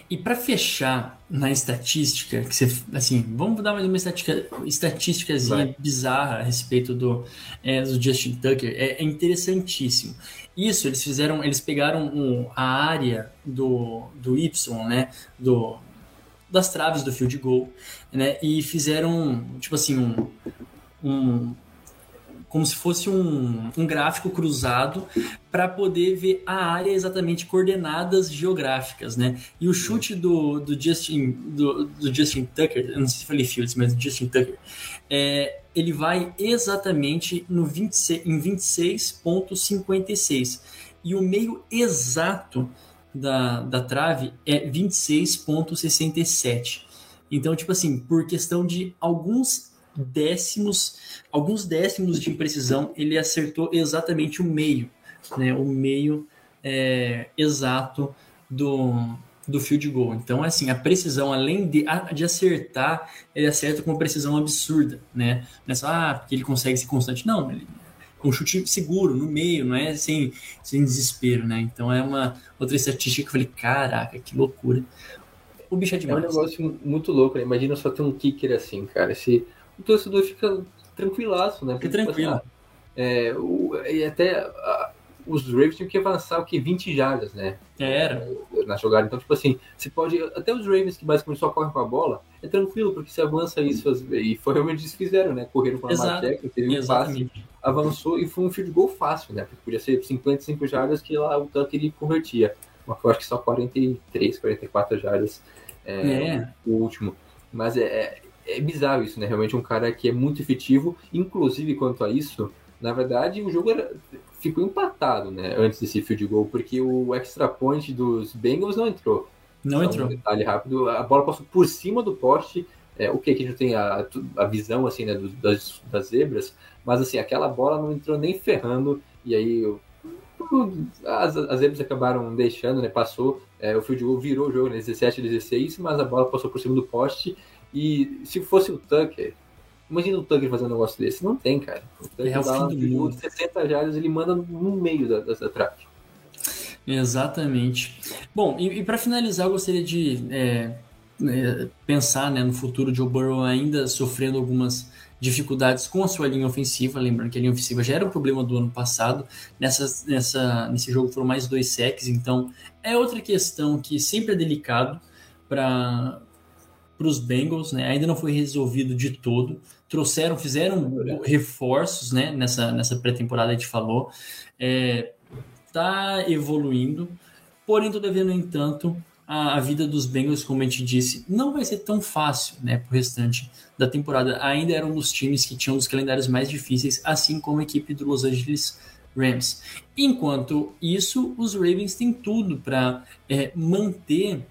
E para fechar na estatística, que você, assim, vamos dar mais uma estatística, estatísticazinha bizarra a respeito do, é, do Justin Tucker, é, é interessantíssimo. Isso, eles fizeram, eles pegaram um- a área do, do Y, né, do, das traves do field goal, né, e fizeram, tipo assim, um, um como se fosse um, um gráfico cruzado para poder ver a área exatamente coordenadas geográficas, né? E o chute do, do Justin do, do Justin Tucker, não sei se falei Fields, mas Justin Tucker, é, ele vai exatamente no 26, em 26.56 e o meio exato da, da trave é 26.67. Então, tipo assim, por questão de alguns décimos, alguns décimos de imprecisão, ele acertou exatamente o meio, né? O meio é, exato do, do field goal. Então, assim, a precisão, além de, a- de acertar, ele acerta com uma precisão absurda, né? Não é só, ah, porque ele consegue ser constante. Não, ele com um chute seguro, no meio, não é sem, sem desespero, né? Então é uma outra estatística que eu falei, caraca, que loucura. O bicho é
É um
demais.
negócio muito louco, né? Imagina só ter um kicker assim, cara. Esse, o torcedor fica tranquilaço, né?
Fica
tipo
tranquilo.
assim, ah, é, o- e até ah, os Ravens tinham que avançar o que 20 jardas, né?
Era.
Na jogada. Então, tipo assim, você pode. Até os Ravens que basicamente só correm com a bola, é tranquilo, porque você avança isso. E foi realmente isso que fizeram, né? Correram com a Jackson, teve um passe, avançou e foi um field goal fácil, né? Porque podia ser 55 jardas que lá o Tucker ele convertia. Mas foi acho que só 43, 44 jardas. É,
É.
o último. Mas é, é, é bizarro isso, né? Realmente um cara que é muito efetivo. Inclusive, quanto a isso, na verdade, o jogo era- ficou empatado, né? Antes desse field goal, porque o extra point dos Bengals não entrou.
Não
Só
entrou.
Um detalhe rápido, a bola passou por cima do poste. É, o que que a gente tem a, a visão assim, né, do- das, das zebras, mas assim, aquela bola não entrou nem ferrando, e aí o- as, as zebras acabaram deixando, né? Passou, é, o field goal virou o jogo, né, 17 a 16, mas a bola passou por cima do poste. E se fosse o Tucker, imagina o Tucker fazendo um negócio desse. Não tem, cara. O Tucker
É o
dá
fim do mundo.
de 60 jardas, ele manda no meio da, da, da trave.
Exatamente. Bom, e, e para finalizar, eu gostaria de é, é, pensar né, no futuro de Joe Burrow ainda sofrendo algumas dificuldades com a sua linha ofensiva. Lembrando que a linha ofensiva já era um problema do ano passado. Nessa, nessa, nesse jogo foram mais dois sacks, então é outra questão que sempre é delicado para os Bengals, né? Ainda não foi resolvido de todo. Trouxeram, fizeram reforços, né? Nessa, nessa pré-temporada a gente falou. É, tá evoluindo, porém, todavia, no entanto, a, a vida dos Bengals, como a gente disse, não vai ser tão fácil, né, pro restante da temporada. Ainda era um dos times que tinham dos calendários mais difíceis, assim como a equipe do Los Angeles Rams. Enquanto isso, os Ravens têm tudo para é, manter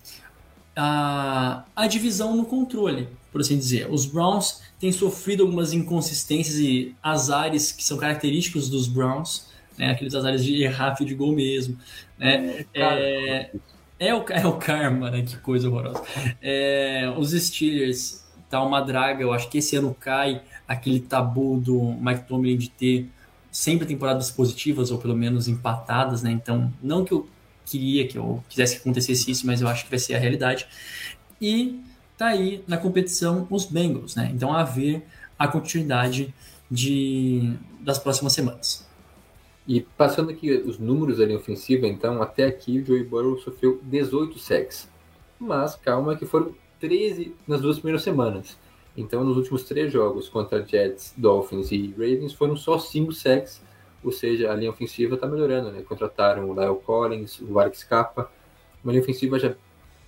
a, a divisão no controle, por assim dizer. Os Browns têm sofrido algumas inconsistências e azares que são característicos dos Browns, né, aqueles azares de errar field goal mesmo, né, é, é, o, é o karma, né, que coisa horrorosa. É, os Steelers, tá uma draga, eu acho que esse ano cai aquele tabu do Mike Tomlin de ter sempre temporadas positivas, ou pelo menos empatadas, né, então, não que eu queria que eu quisesse que acontecesse isso, mas eu acho que vai ser a realidade. E tá aí na competição os Bengals, né? Então a ver a continuidade de, das próximas semanas.
E passando aqui os números linha ofensiva, então, até aqui o Joey Burrow sofreu 18 sacks. Mas calma que foram 13 nas duas primeiras semanas. Então, nos últimos três jogos contra Jets, Dolphins e Ravens, foram só 5 sacks. Ou seja, a linha ofensiva está melhorando, né? Contrataram o Lyle Collins, o Vargas Scapa. Uma linha ofensiva já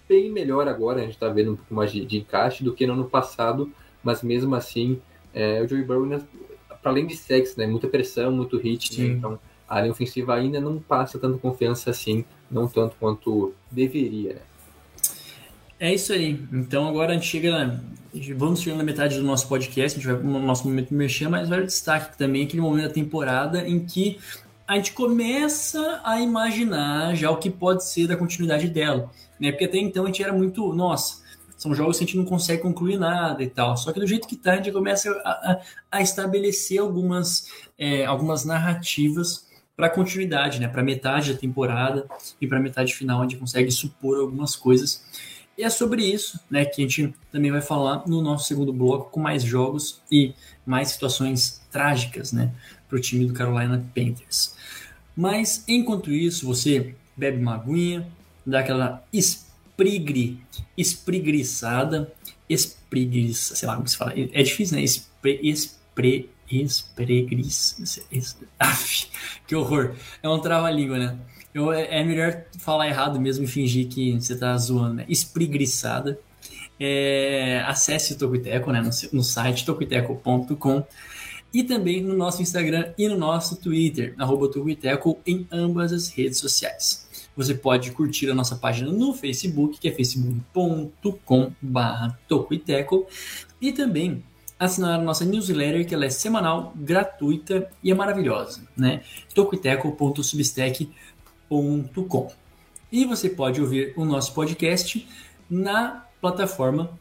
bem melhor agora, a gente está vendo um pouco mais de, de encaixe do que no ano passado. Mas mesmo assim, é, o Joey Burrow, para além de sacks, né? Muita pressão, muito hit. Né? Então, a linha ofensiva ainda não passa tanta confiança assim, não tanto quanto deveria. Né?
É isso aí. Então agora a gente chega. Vamos chegando na metade do nosso podcast, a gente vai no nosso momento de mexer, mas vai o destaque também aquele momento da temporada em que a gente começa a imaginar já o que pode ser da continuidade dela. Né? Porque até então a gente era muito, nossa, são jogos que a gente não consegue concluir nada e tal. Só que do jeito que tá, a gente começa a, a, a estabelecer algumas, é, algumas narrativas para continuidade, né? Para metade da temporada e para metade final, gente consegue supor algumas coisas. E é sobre isso, né, que a gente também vai falar no nosso segundo bloco com mais jogos e mais situações trágicas, né, para o time do Carolina Panthers. Mas enquanto isso, você bebe uma aguinha, dá aquela esprigri, esprigriçada, espreguiça, sei lá como se fala. É difícil, né? Espre, espre, espreguiça. Aff, que horror. É um trava-língua, né? Eu, é melhor falar errado mesmo fingir que você tá zoando, né? Espreguiçada. É, acesse o Tocoiteco, né? No, no site tocoiteco.com e também no nosso Instagram e no nosso Twitter, arroba Tocoiteco, em ambas as redes sociais. Você pode curtir a nossa página no Facebook, que é facebook.com.br Tocoiteco, e também assinar a nossa newsletter, que ela é semanal, gratuita e é maravilhosa, né? tocoiteco.substack.com. E você pode ouvir o nosso podcast na plataforma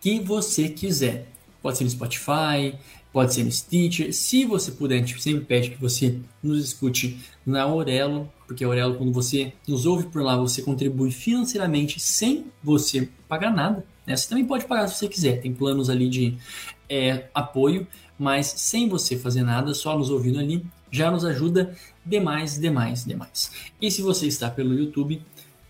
que você quiser. Pode ser no Spotify, pode ser no Stitcher. Se você puder, a gente sempre pede que você nos escute na Aurelo, porque a Aurelo, quando você nos ouve por lá, você contribui financeiramente sem você pagar nada. Né? Você também pode pagar se você quiser, tem planos ali de é, apoio, mas sem você fazer nada, só nos ouvindo ali, já nos ajuda demais, demais, demais. E se você está pelo YouTube,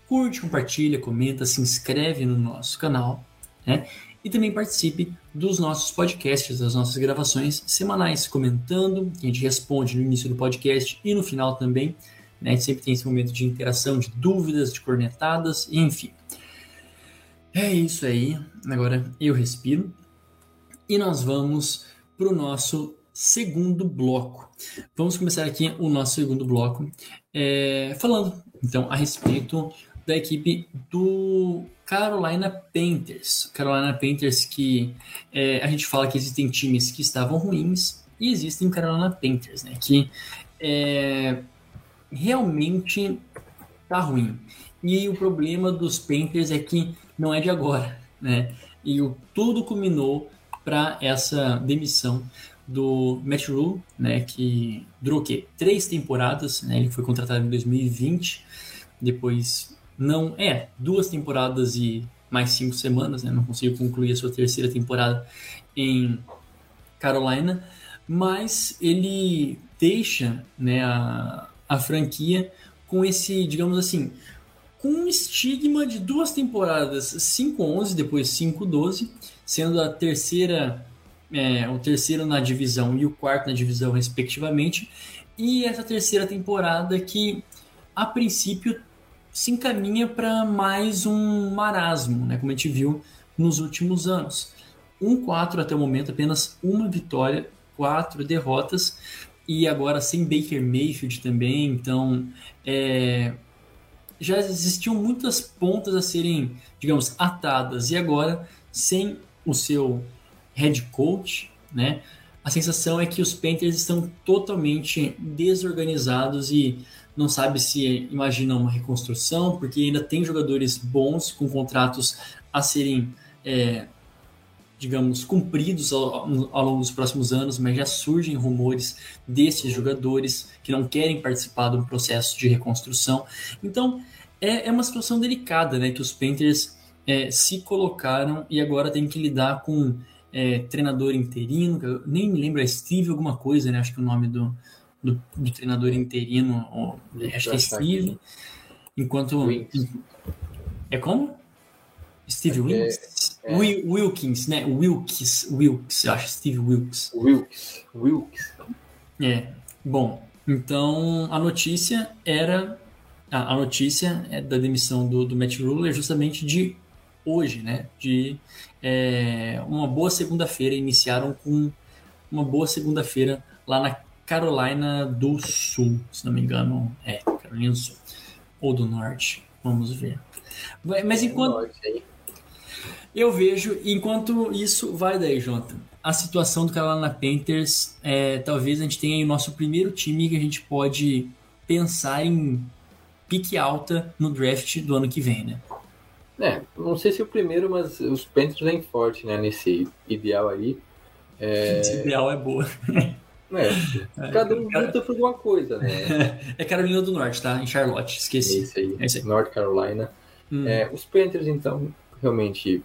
curte, compartilha, comenta, se inscreve no nosso canal, né? E também participe dos nossos podcasts, das nossas gravações semanais, comentando, a gente responde no início do podcast e no final também. Né? A gente sempre tem esse momento de interação, de dúvidas, de cornetadas, enfim. É isso aí. Agora eu respiro e nós vamos para o nosso segundo bloco. Vamos começar aqui o nosso segundo bloco é, falando então a respeito da equipe do Carolina Panthers. Carolina Panthers que é, a gente fala que existem times que estavam ruins e existem Carolina Panthers, né? Que é, realmente tá ruim. E o problema dos Panthers é que não é de agora, né? E o, tudo culminou para essa demissão do Matt Rule, né? Que durou o quê? Três temporadas, né? Ele foi contratado em 2020, depois não é duas temporadas e mais cinco semanas, né? Não consigo concluir a sua terceira temporada em Carolina, mas ele deixa, né, a, a franquia com esse, digamos assim, com um estigma de duas temporadas 5-11, depois 5-12, sendo a terceira, é, o terceiro na divisão e o quarto na divisão, respectivamente, e essa terceira temporada que, a princípio, se encaminha para mais um marasmo, né, como a gente viu nos últimos anos. 1-4 até o momento, apenas uma vitória, quatro derrotas, e agora sem Baker Mayfield também, então é, já existiam muitas pontas a serem, digamos, atadas, e agora sem o seu head coach, né? A sensação é que os Panthers estão totalmente desorganizados e não sabe se imagina uma reconstrução, porque ainda tem jogadores bons com contratos a serem, é, digamos, cumpridos ao, ao, longo dos próximos anos, mas já surgem rumores desses jogadores que não querem participar do processo de reconstrução. Então, é, é uma situação delicada, né, que os Panthers é, se colocaram e agora tem que lidar com é, treinador interino, nem me lembro, é Steve alguma coisa, né, acho que é o nome do, do, do treinador interino, ou, acho que é Steve, enquanto... Winks. É como? Steve Wilkes? É, é. Wilkins, né? Wilkes, Wilkes, eu acho, Steve Wilkes.
Wilkes, Wilkes.
É, bom, então a notícia era... A, a notícia é da demissão do, do Matt Rule é justamente de hoje, né? De é, uma boa segunda-feira, iniciaram com uma boa segunda-feira lá na Carolina do Sul, se não me engano, é Carolina do Sul ou do Norte, vamos ver. Mas enquanto eu vejo, enquanto isso vai daí, Jonathan, a situação do Carolina Panthers, é, talvez a gente tenha o nosso primeiro time que a gente pode pensar em pique alta no draft do ano que vem, né?
É, não sei se o primeiro, mas os Panthers vêm forte, né, nesse ideal aí. É,
Esse ideal é boa.
é, cada um luta por alguma coisa, né?
É Carolina do Norte, tá? Em Charlotte,
É
esqueci.
isso aí,
É isso aí.
North Carolina.
Hum.
É, os Panthers, então, realmente,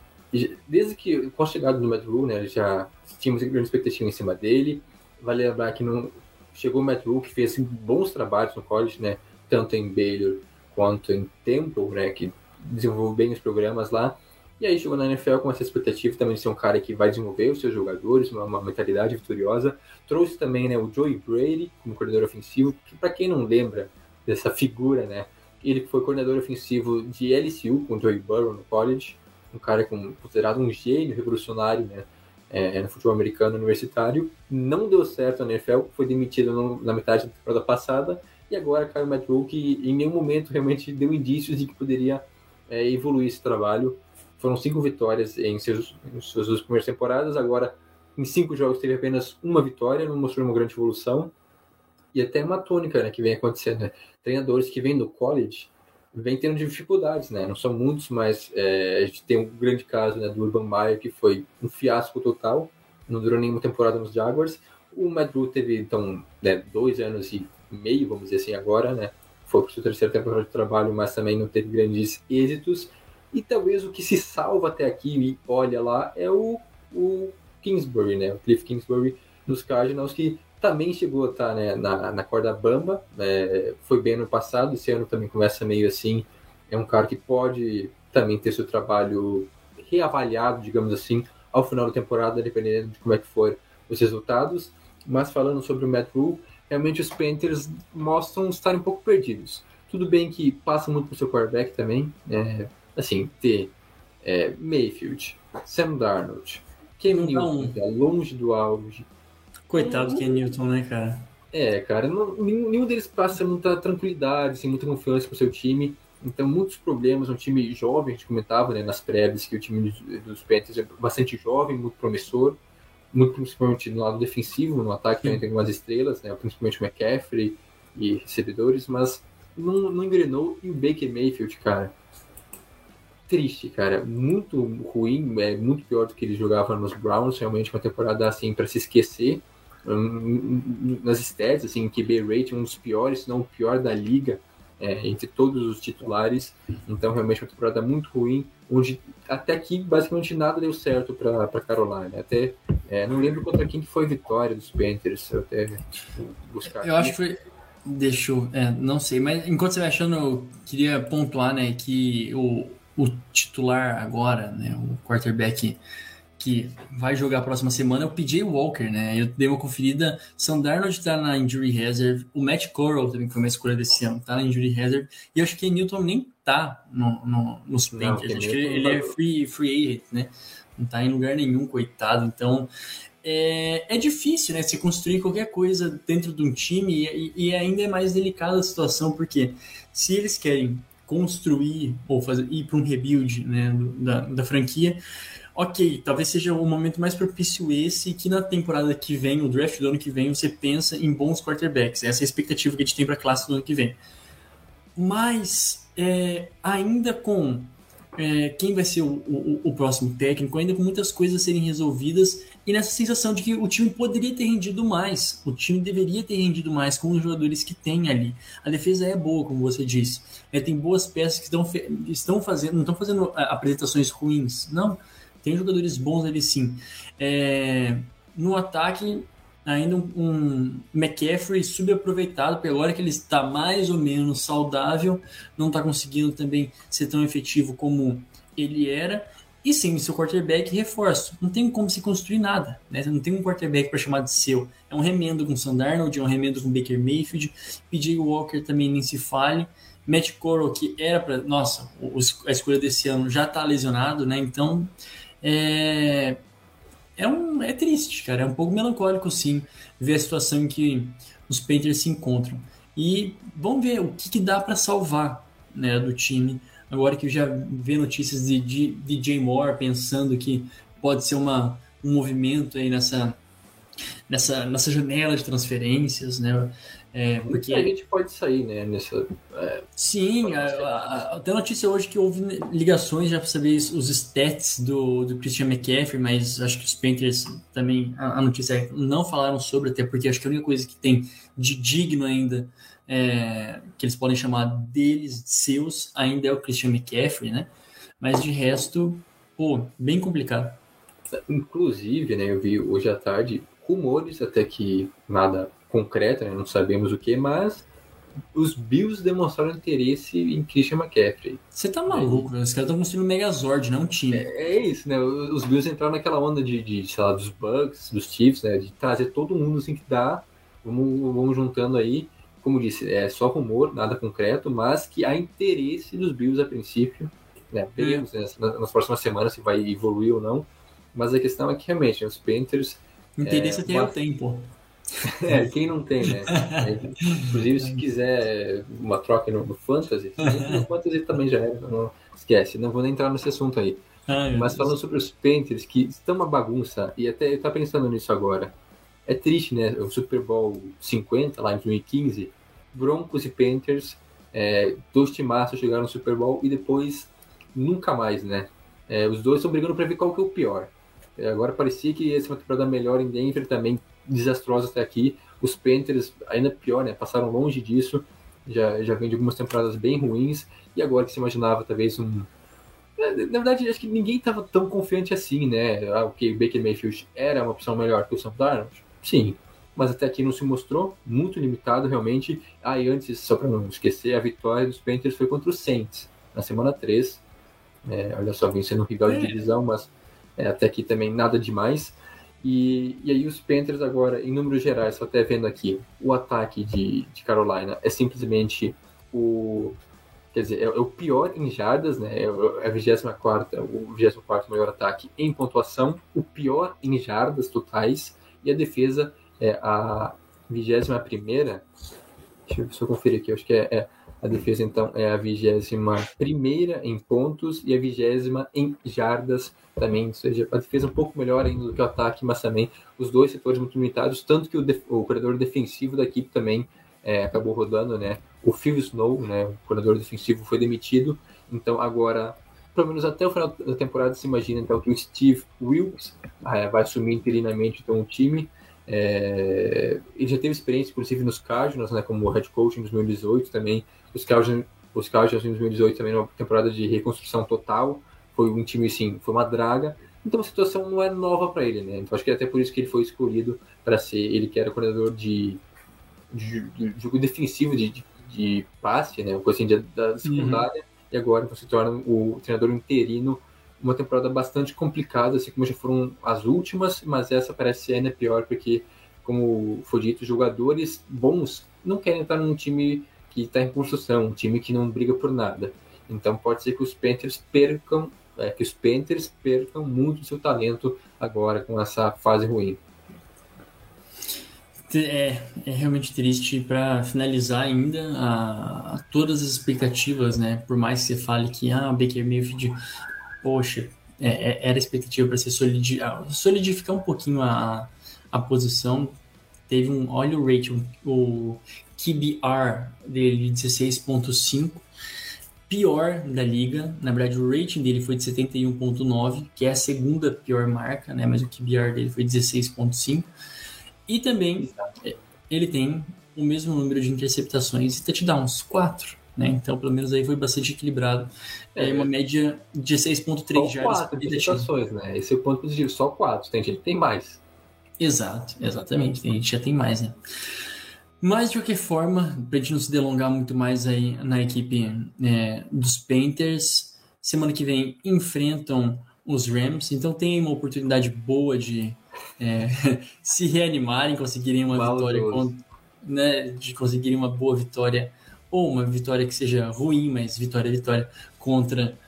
desde que com a chegada do Matt Rule, né, já tínhamos grande expectativa em cima dele. Vale lembrar que não, chegou o Matt Rule, que fez bons trabalhos no college, né, tanto em Baylor quanto em Temple, né, que desenvolveu bem os programas lá. E aí chegou na NFL com essa expectativa também de ser um cara que vai desenvolver os seus jogadores, uma, uma mentalidade vitoriosa. Trouxe também né, o Joey Brady como coordenador ofensivo, que para quem não lembra dessa figura, né, ele foi coordenador ofensivo de LSU com o Joey Burrow no college, um cara com, considerado um gênio revolucionário, né, é, no futebol americano universitário. Não deu certo na NFL, foi demitido no, na metade da temporada passada, e agora caiu o Matt Rule, que em nenhum momento realmente deu indícios de que poderia é, evoluir esse trabalho. Foram cinco vitórias em, seus, em suas duas primeiras temporadas, agora em cinco jogos teve apenas uma vitória, não mostrou uma grande evolução. E até uma tônica né, que vem acontecendo. Né? Treinadores que vêm do college vêm tendo dificuldades, né? Não são muitos, mas é, a gente tem um grande caso né, do Urban Meyer, que foi um fiasco total, não durou nenhuma temporada nos Jaguars. O Matt Rule teve, então, né, dois anos e meio, vamos dizer assim, agora, né? Foi para sua terceira temporada de trabalho, mas também não teve grandes êxitos. E talvez o que se salva até aqui e olha lá é o, o Kingsbury, né? O Cliff Kingsbury dos Cardinals, que também chegou a estar né, na, na corda bamba, né, foi bem no passado, esse ano também começa meio assim, é um cara que pode também ter seu trabalho reavaliado, digamos assim, ao final da temporada, dependendo de como é que for os resultados, mas falando sobre o Matt Rule, realmente os Panthers mostram estar um pouco perdidos. Tudo bem que passa muito pro seu quarterback também, é, assim, ter é, Mayfield, Sam Darnold, Cam
Então-
Newton, tá longe do auge,
Coitado do Ken Newton, né, cara?
É, cara, não- nenhum, nenhum deles passa muita tranquilidade, assim, muita confiança pro seu time. Então, muitos problemas. Um time jovem, a gente comentava né, nas prévias que o time dos, dos Panthers é bastante jovem, muito promissor, muito principalmente no lado defensivo, no ataque também tem algumas estrelas, né, principalmente o McCaffrey e recebedores, mas não, não engrenou. E o Baker Mayfield, cara, triste, cara, muito ruim, é muito pior do que ele jogava nos Browns, realmente uma temporada assim para se esquecer um, nas stats, assim, QB rate, um dos piores, se não o pior da liga, é, entre todos os titulares. Então, realmente, uma temporada muito ruim, onde até aqui basicamente nada deu certo para Carolina. Até é, não lembro contra quem que foi a vitória dos Panthers, eu até vou buscar.
Eu
aqui.
acho que foi. Deixa eu. É, não sei, mas enquanto você vai achando, eu queria pontuar, né, que o, o titular agora, né, o quarterback que vai jogar a próxima semana é o PJ Walker, né? Eu dei uma conferida. Sam Darnold tá na injury reserve. O Matt Corral também, que foi uma escolha desse ano, tá na injury reserve. E eu acho que o Newton nem tá no, no, nos Panthers. Acho que ele, ele é
tá-
free, free agent, né? Não tá em lugar nenhum, coitado. Então, é, é difícil, né? Se construir qualquer coisa dentro de um time e, e ainda é mais delicada a situação, porque se eles querem construir ou fazer, ir para um rebuild né, da, da franquia, ok, talvez seja o momento mais propício esse que na temporada que vem, o draft do ano que vem, você pensa em bons quarterbacks. Essa é a expectativa que a gente tem para a classe do ano que vem. Mas é, ainda com é, quem vai ser o, o, o próximo técnico, ainda com muitas coisas a serem resolvidas e nessa sensação de que o time poderia ter rendido mais, o time deveria ter rendido mais com os jogadores que tem ali. A defesa é boa, como você disse, É, tem boas peças que estão, estão fazendo, não estão fazendo ah, apresentações ruins, não. Tem jogadores bons ali sim. É, no ataque, ainda um, um McCaffrey subaproveitado, pela hora que ele está mais ou menos saudável, não está conseguindo também ser tão efetivo como ele era. E sem o seu quarterback, reforço. Não tem como se construir nada. Né? Não tem um quarterback para chamar de seu. É um remendo com o Sam Darnold, é um remendo com o Baker Mayfield. PJ Walker também nem se fale. Matt Corral, que era para. Nossa, a escolha desse ano já está lesionado, né? Então. É, é, um, é triste, cara. É um pouco melancólico, sim, ver a situação em que os Panthers se encontram. E vamos ver o que, que dá para salvar né, do time. Agora que já vê notícias de, de, de Jay Moore pensando que pode ser uma, um movimento aí nessa, nessa, nessa janela de transferências, né? É, porque
a gente pode sair, né, nessa... É,
Sim, a, a, até notícia hoje que houve ligações já para saber os stats do, do Christian McCaffrey, mas acho que os Panthers também, a, a notícia é, não falaram sobre, até porque acho que a única coisa que tem de digno ainda, é, que eles podem chamar deles, seus, ainda é o Christian McCaffrey, né? Mas de resto, pô, bem complicado.
Inclusive, né, eu vi hoje à tarde rumores, até que nada concreto, né, não sabemos o que, mas os Bills demonstraram interesse em Christian McCaffrey.
Você tá maluco, velho? Os caras estão construindo um Megazord, não um time.
É, é, isso, né? Os Bills entraram naquela onda de, de, sei lá, dos Bucks, dos Chiefs, né? De trazer todo mundo assim que dá. Vamos, vamos juntando aí. Como disse, é só rumor, nada concreto, mas que há interesse dos Bills a princípio. Né? Veremos né, nas próximas semanas se vai evoluir ou não. Mas a questão é que realmente né, os Panthers.
Interesse é, tem o tempo.
É, quem não tem, né? Inclusive, se quiser uma troca no, no Fantasy, no Fantasy também já é, não, esquece, não vou nem entrar nesse assunto aí. Ai, Mas falando sobre os Panthers, que estão uma bagunça, e até eu tava pensando nisso agora. É triste, né? O Super Bowl 50, lá em 2015, Broncos e Panthers, é, dois timaços chegaram no Super Bowl e depois nunca mais, né? É, os dois estão brigando para ver qual que é o pior. É, agora parecia que essa é uma temporada melhor em Denver também desastrosa até aqui. Os Panthers, ainda pior, né? Passaram longe disso. Já, já vem de algumas temporadas bem ruins. E agora que se imaginava talvez um. Na verdade, acho que ninguém estava tão confiante assim, né? Ah, ok, o Baker Mayfield era uma opção melhor que o Sam Darnold? Sim. Mas até aqui não se mostrou, muito limitado realmente. Ah, e antes, só para não esquecer, a vitória dos Panthers foi contra os Saints, na semana 3. É, olha só, vencendo um rival de é. divisão, mas é, até aqui também nada demais. E, e aí os Panthers agora, em números gerais, só até vendo aqui, o ataque de, de Carolina é simplesmente o... Quer dizer, é, é o pior em jardas, né? É, é a 24 o 24 maior ataque em pontuação, o pior em jardas totais, e a defesa é a 21 primeira deixa eu, só conferir aqui, acho que é, é a defesa, então, é a vigésima primeira em pontos e a vigésima em jardas também. Ou seja, a defesa um pouco melhor ainda do que o ataque, mas também os dois setores muito limitados. Tanto que o, o corredor defensivo da equipe também é, acabou rodando, né? O Phil Snow, né, o corredor defensivo, foi demitido. Então, agora, pelo menos até o final da temporada, se imagina então, que o Steve Wilkes é, vai assumir interinamente então, o time. É, ele já teve experiência, inclusive, nos Cardinals, né, como head coach em 2018 também. Os Cardinals, os Cardinals em 2018 também, uma temporada de reconstrução total. Foi um time, assim, foi uma draga. Então a situação não é nova para ele, né? Então acho que é até por isso que ele foi escolhido para ser ele que era coordenador de, de, de jogo defensivo, de, de, de, passe, né? Uma coisa assim da secundária. Uhum. E agora então, se torna o treinador interino uma temporada bastante complicada, assim como já foram as últimas, mas essa parece ser ainda pior, porque, como foi dito, jogadores bons não querem estar num time que está em construção, um time que não briga por nada. Então pode ser que os Panthers percam, é, que os Panthers percam muito seu talento agora com essa fase ruim.
É, é realmente triste para finalizar ainda a, a, todas as expectativas, né? Por mais que você fale que ah, Baker Mayfield poxa, é, é, era expectativa para ser solidi ah, solidificar um pouquinho a, a posição. Teve um, olha o rating, o QBR dele de 16.5, pior da liga. Na verdade, o rating dele foi de 71.9, que é a segunda pior marca, né? Mas o QBR dele foi 16.5. E também é, ele tem o mesmo número de interceptações e touchdowns, 4. Né? Então, pelo menos aí foi bastante equilibrado. É, uma média de 6.3
jardas por situações, né? Esse é o ponto positivo, só 4. Tem gente que tem mais.
Exato, exatamente. Tem gente que já tem mais, né? Mas, de qualquer forma, para a gente não se delongar muito mais aí na equipe é, dos Panthers, semana que vem enfrentam os Rams, então tem uma oportunidade boa de é, se reanimarem, conseguirem uma vitória, né, de conseguirem uma boa vitória ou uma vitória que seja ruim, mas vitória vitória contra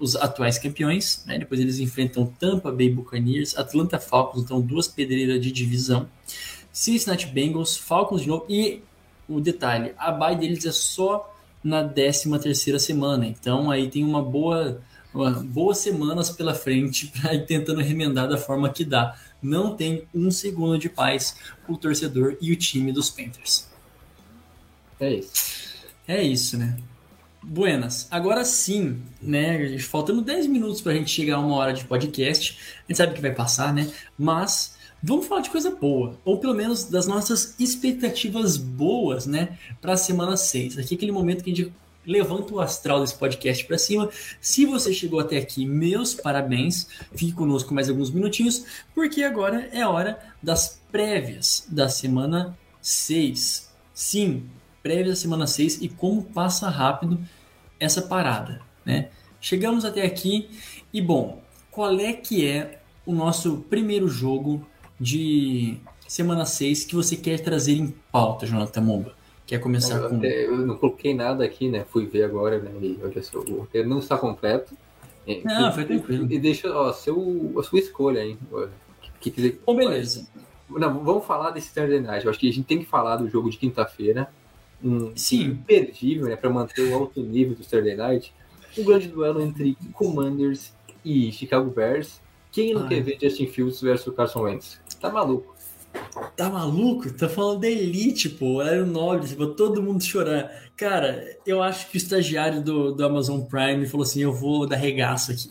os atuais campeões. Né? Depois eles enfrentam Tampa Bay Buccaneers, Atlanta Falcons, então duas pedreiras de divisão. Cincinnati Bengals, Falcons de novo e o detalhe, a bye deles é só na 13 terceira semana, então aí tem uma boa boas semanas pela frente para ir tentando remendar da forma que dá. Não tem um segundo de paz o torcedor e o time dos Panthers.
É isso.
É isso, né? Buenas. Agora sim, né? Faltando 10 minutos pra gente chegar a uma hora de podcast. A gente sabe que vai passar, né? Mas vamos falar de coisa boa. Ou pelo menos das nossas expectativas boas, né? Pra semana 6. Aqui é aquele momento que a gente levanta o astral desse podcast para cima. Se você chegou até aqui, meus parabéns. Fique conosco mais alguns minutinhos, porque agora é hora das prévias da semana 6. Sim, prévias da semana 6 e como passa rápido essa parada, né? Chegamos até aqui e bom, qual é que é o nosso primeiro jogo de semana 6 que você quer trazer em pauta, Jonathan Momba? Quer começar
Eu,
com
eu não coloquei nada aqui, né? Fui ver agora, né? E olha só, o roteiro não está completo. E-
Não,
e-
foi tranquilo.
E deixa ó, seu, a sua escolha, hein? Que, que, que-
Bom, beleza.
Não, vamos falar desse Thursday Night. Eu acho que a gente tem que falar do jogo de quinta-feira. Um
Sim.
imperdível, né? Para manter o alto nível do Thursday Night. Um grande duelo entre Commanders e Chicago Bears. Quem não
Ai.
quer ver Justin Fields versus Carson Wentz? Tá maluco.
Tá maluco? Tá falando da elite, pô. Horário nobre, tipo, todo mundo chorar. Cara, eu acho que o estagiário do, do Amazon Prime falou assim: eu vou dar regaço aqui.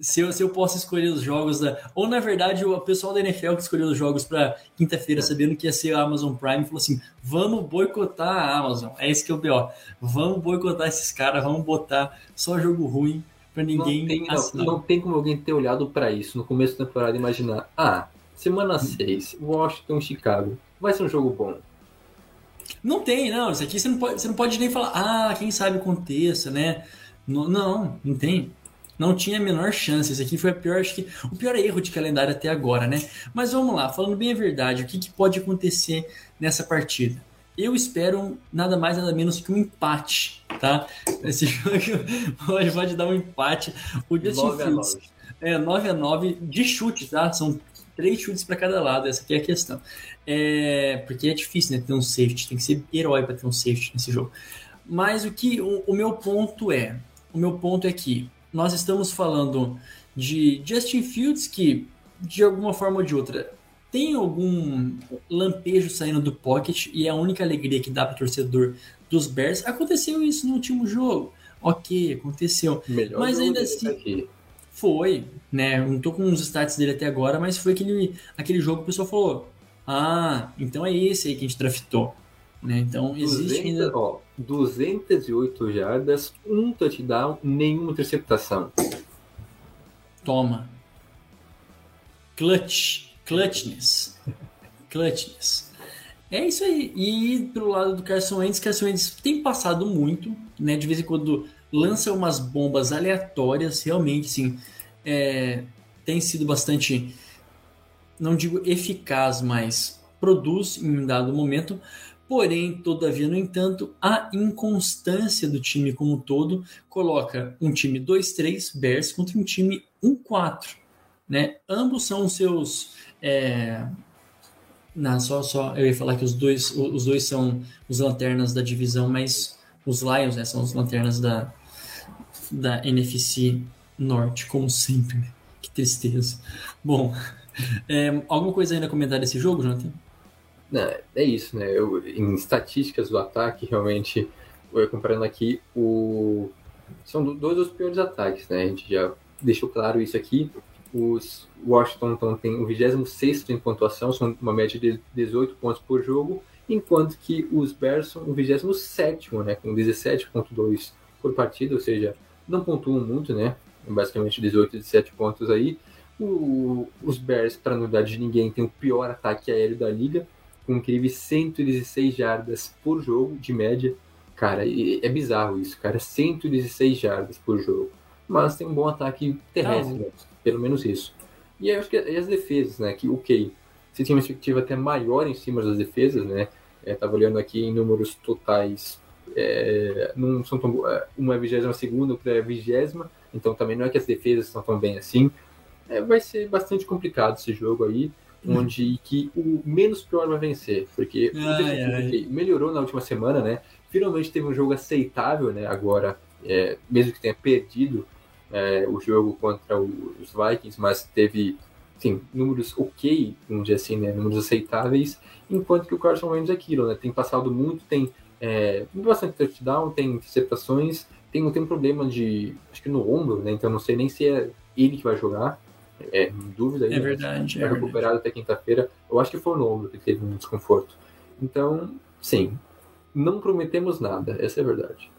Se eu, se eu posso escolher os jogos da. Ou na verdade, o pessoal da NFL que escolheu os jogos pra quinta-feira, sabendo que ia ser a Amazon Prime, falou assim: vamos boicotar a Amazon. É esse que é o pior. Vamos boicotar esses caras, vamos botar só jogo ruim pra ninguém
não, tem, não, não tem como alguém ter olhado para isso no começo da temporada e imaginar: ah, semana 6, Washington, Chicago. Vai ser um jogo bom.
Não tem, não. Isso aqui você não pode, você não pode nem falar, ah, quem sabe aconteça, né? Não, não, não tem. Não tinha a menor chance. Esse aqui foi a pior, acho que o pior erro de calendário até agora, né? Mas vamos lá, falando bem a verdade, o que, que pode acontecer nessa partida? Eu espero nada mais, nada menos que um empate, tá? Esse jogo pode, pode dar um empate. O Justin
9 a
Fields
9.
é 9 a 9 de chute, tá? São três chutes para cada lado, essa aqui é a questão. É, porque é difícil, né, ter um safety, tem que ser herói para ter um safety nesse jogo. Mas o que o, o meu ponto é, o meu ponto é que nós estamos falando de Justin Fields que de alguma forma ou de outra tem algum lampejo saindo do pocket e é a única alegria que dá para torcedor dos Bears. Aconteceu isso no último jogo. OK, aconteceu.
Melhor
Mas ainda assim-
aqui.
Foi, né? Não tô com os stats dele até agora, mas foi aquele, aquele jogo que o pessoal falou: Ah, então é esse aí que a gente draftou. Né? Então existe
200,
ainda.
ó, 208 jardas, um touchdown, nenhuma interceptação.
Toma. Clutch. Clutchness. Clutchness. É isso aí. E pelo lado do Carson Wentz, Carson Wentz tem passado muito, né? De vez em quando lança umas bombas aleatórias, realmente, sim. É, tem sido bastante, não digo eficaz, mas produz em um dado momento. Porém, todavia, no entanto, a inconstância do time como um todo coloca um time 2-3 Bears contra um time 1-4. Né? Ambos são seus. É... Não, só, só eu ia falar que os dois, os dois são os lanternas da divisão, mas os Lions né, são os lanternas da, da NFC Norte, como sempre. Né? Que tristeza. Bom, é, alguma coisa ainda comentar desse jogo, Jonathan?
Não, é isso, né? Eu, em estatísticas do ataque, realmente, eu comparando aqui, o... são do- dois dos piores ataques, né? A gente já deixou claro isso aqui. Os Washington então, tem o 26 em pontuação, são uma média de 18 pontos por jogo, enquanto que os Bears são o 27, né? Com 17,2 por partida, ou seja, não pontuam muito, né? Basicamente 18, 17 pontos aí. O- os Bears, para novidade de ninguém, tem o pior ataque aéreo da liga, com incríveis 116 jardas por jogo, de média. Cara, é bizarro isso, cara. 116 jardas por jogo. Mas tem um bom ataque terrestre,
Ah,
né? pelo menos isso. E eu acho que as defesas, né? Que, ok, você tinha uma expectativa até maior em cima das defesas, né? É, tava olhando aqui em números totais, é, não são tão é, uma é a 22 outra é a 20 então também não é que as defesas estão tão bem assim. É, vai ser bastante complicado esse jogo aí. Onde que o menos pior vai vencer, porque
Ai, ai.
melhorou na última semana, né? Finalmente teve um jogo aceitável, né? Agora, é, mesmo que tenha perdido é, o jogo contra o- os Vikings, mas teve sim, números ok, vamos dizer assim, né? Números aceitáveis, enquanto que o Carson Wentz é aquilo, né? Tem passado muito, tem É, bastante touchdown, tem interceptações, tem, tem um problema de. Acho que no ombro, né? Então não sei nem se é ele que vai jogar. É, em dúvida aí.
É
né?
verdade.
Está
É
recuperado até quinta-feira. Eu acho que foi no ombro que teve um desconforto. Então, sim, não prometemos nada, essa é a verdade.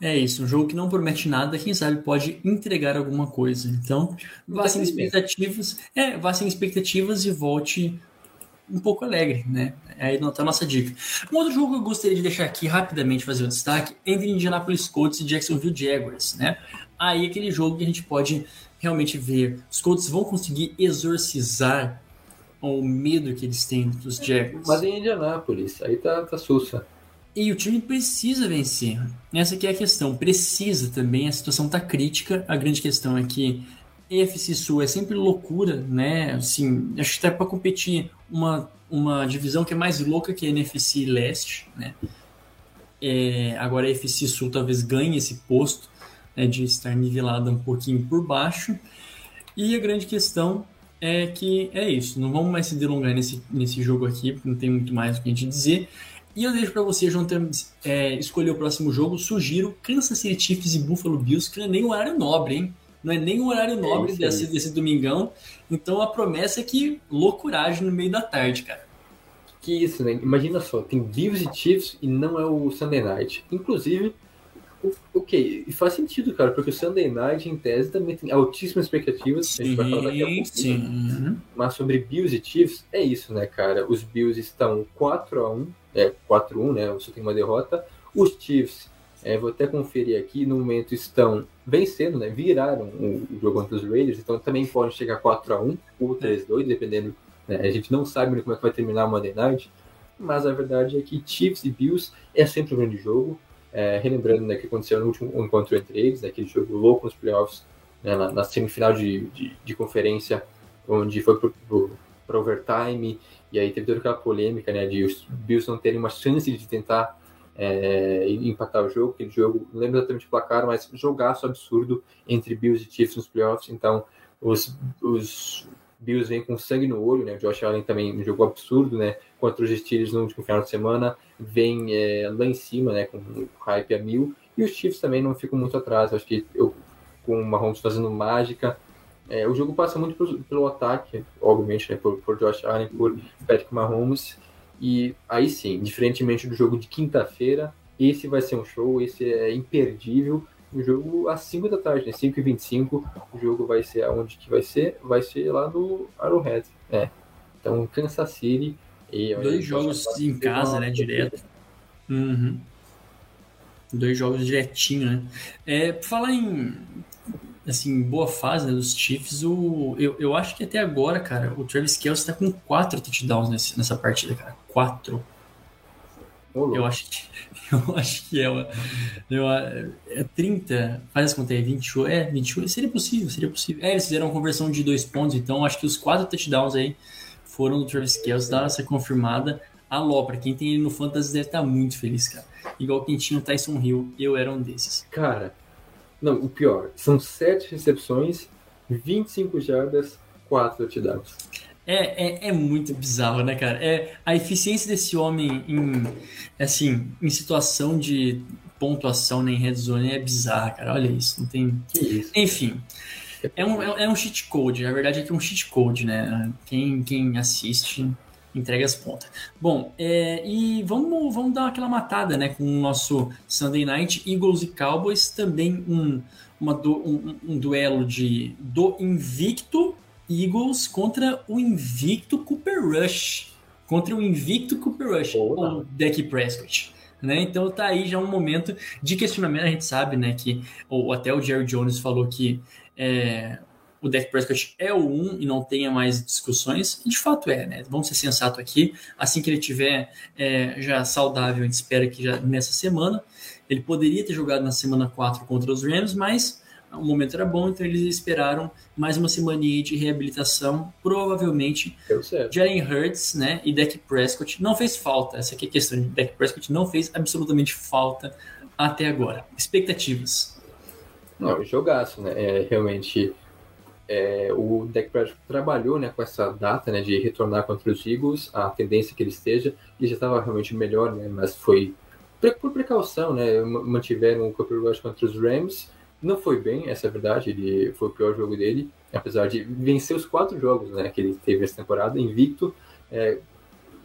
É isso, um jogo que não promete nada, quem sabe pode entregar alguma coisa. Então, vá sem expectativas. É, vá sem expectativas e volte um pouco alegre, né? Aí tá a nossa dica. Um outro jogo que eu gostaria de deixar aqui rapidamente fazer o destaque é entre Indianapolis Colts e Jacksonville Jaguars, né? Aí aquele jogo que a gente pode realmente ver. Os Colts vão conseguir exorcizar o medo que eles têm dos Jaguars.
Mas em Indianápolis, aí tá, tá sussa.
E o time precisa vencer. Essa aqui é a questão. Precisa também. A situação tá crítica. A grande questão é que EFC Sul é sempre loucura, né? Assim, acho que tá para competir uma, uma divisão que é mais louca que a NFC Leste, né? É, agora a EFC Sul talvez ganhe esse posto né, de estar nivelada um pouquinho por baixo. E a grande questão é que é isso. Não vamos mais se delongar nesse, nesse jogo aqui, porque não tem muito mais o que a gente dizer. E eu deixo para você, Jonathan, é, escolher o próximo jogo. Sugiro Kansas City Chiefs e Buffalo Bills, que não é nem um horário nobre, hein? Não é nem um horário nobre
isso
desse, desse domingão. Então a promessa é que loucuragem no meio da tarde, cara.
Que isso, né? Imagina só, tem Bills e Chiefs e não é o Sunday Night. Inclusive, o- ok, e faz sentido, cara, porque o Sunday Night, em tese, também tem altíssimas expectativas. a gente vai falar daqui a
Sim,
pouco.
sim.
Mas sobre Bills e Chiefs, é isso, né, cara? Os Bills estão 4x1, é 4x1, né? Só tem uma derrota. Os Chiefs, é, vou até conferir aqui, no momento estão vencendo, né? Viraram o, o jogo contra os Raiders, então também podem chegar 4x1 ou 3x2, dependendo. né? A gente não sabe como é que vai terminar o Monday Night, mas a verdade é que Chiefs e Bills é sempre um grande jogo. É, relembrando né, que aconteceu no último encontro entre eles, né, aquele jogo louco nos playoffs, né, na, na semifinal de, de, de conferência, onde foi pro overtime, e aí teve toda aquela polêmica né, de os Bills não terem uma chance de tentar é, empatar o jogo, aquele jogo, não lembro exatamente o placar, mas jogaço absurdo entre Bills e Chiefs nos playoffs, então os, os Bills vêm com sangue no olho, né, o Josh Allen também um jogo absurdo, né, contra os Steelers no último final de semana, vem é, lá em cima, né, com hype a mil, e os Chiefs também não ficam muito atrás, acho que eu, com o Mahomes fazendo mágica, é, o jogo passa muito pelo, pelo ataque, obviamente, né, por, por Josh Allen, por Patrick Mahomes, e aí sim, diferentemente do jogo de quinta-feira, esse vai ser um show, esse é imperdível, o jogo às 5 da tarde, né, 5 e 25 o jogo vai ser aonde que vai ser? Vai ser lá no Arrowhead, é. Então, Kansas City e...
Dois jogos em casa, né, direto. Uhum. Dois jogos direitinho, né? É, por falar em assim, boa fase né, dos Chiefs, o, eu, eu acho que até agora, cara, o Travis Kelce tá com quatro touchdowns nesse, nessa partida, cara. Quatro. Eu acho que, eu acho que é, uma, eu, é 30, faz as contas aí, 28, é, 28, seria possível, seria possível. É, eles fizeram uma conversão de dois pontos, então acho que os quatro touchdowns aí foram do Travis Kelce, dá essa confirmada. Alô, pra quem tem ele no Fantasy deve estar muito feliz, cara. Igual quem tinha o Tyson Hill, eu era um desses.
Cara, não, o pior, são sete recepções, 25 jardas, 4 touchdowns.
É, é, é muito bizarro, né, cara? É, a eficiência desse homem em, assim, em situação de pontuação né, em red zone é bizarra, cara. Olha isso, não tem...
Isso.
Enfim, é um, é é um cheat code. A verdade é que é um cheat code, né? Quem, quem assiste entrega as pontas. Bom, é, e vamos, vamos dar aquela matada, né, com o nosso Sunday Night Eagles e Cowboys, também um, uma du- um, um duelo de do invicto Eagles contra o invicto Cooper Rush, contra o invicto Cooper Rush,
não.
o Dak Prescott. Né? Então tá aí já um momento de questionamento. A gente sabe né, que ou até o Jerry Jones falou que é, o Dak Prescott é o 1 e não tenha mais discussões. E de fato é, né? Vamos ser sensato aqui. Assim que ele tiver é, já saudável, a gente espera que já nessa semana. Ele poderia ter jogado na semana 4 contra os Rams, mas o momento era bom, então eles esperaram mais uma semaninha de reabilitação. Provavelmente. Jalen Hurts né, e Dak Prescott não fez falta. Essa aqui é a questão. Dak Prescott não fez absolutamente falta até agora. Expectativas.
Não, jogaço, né? É, realmente, é, o Dak Prescott trabalhou né, com essa data né, de retornar contra os Eagles, a tendência que ele esteja, ele já estava realmente melhor, né? Mas foi por precaução, né, mantiveram o Cooper Rush contra os Rams. Não foi bem, essa é a verdade, ele foi o pior jogo dele, apesar de vencer os quatro jogos né, que ele teve essa temporada, invicto. É,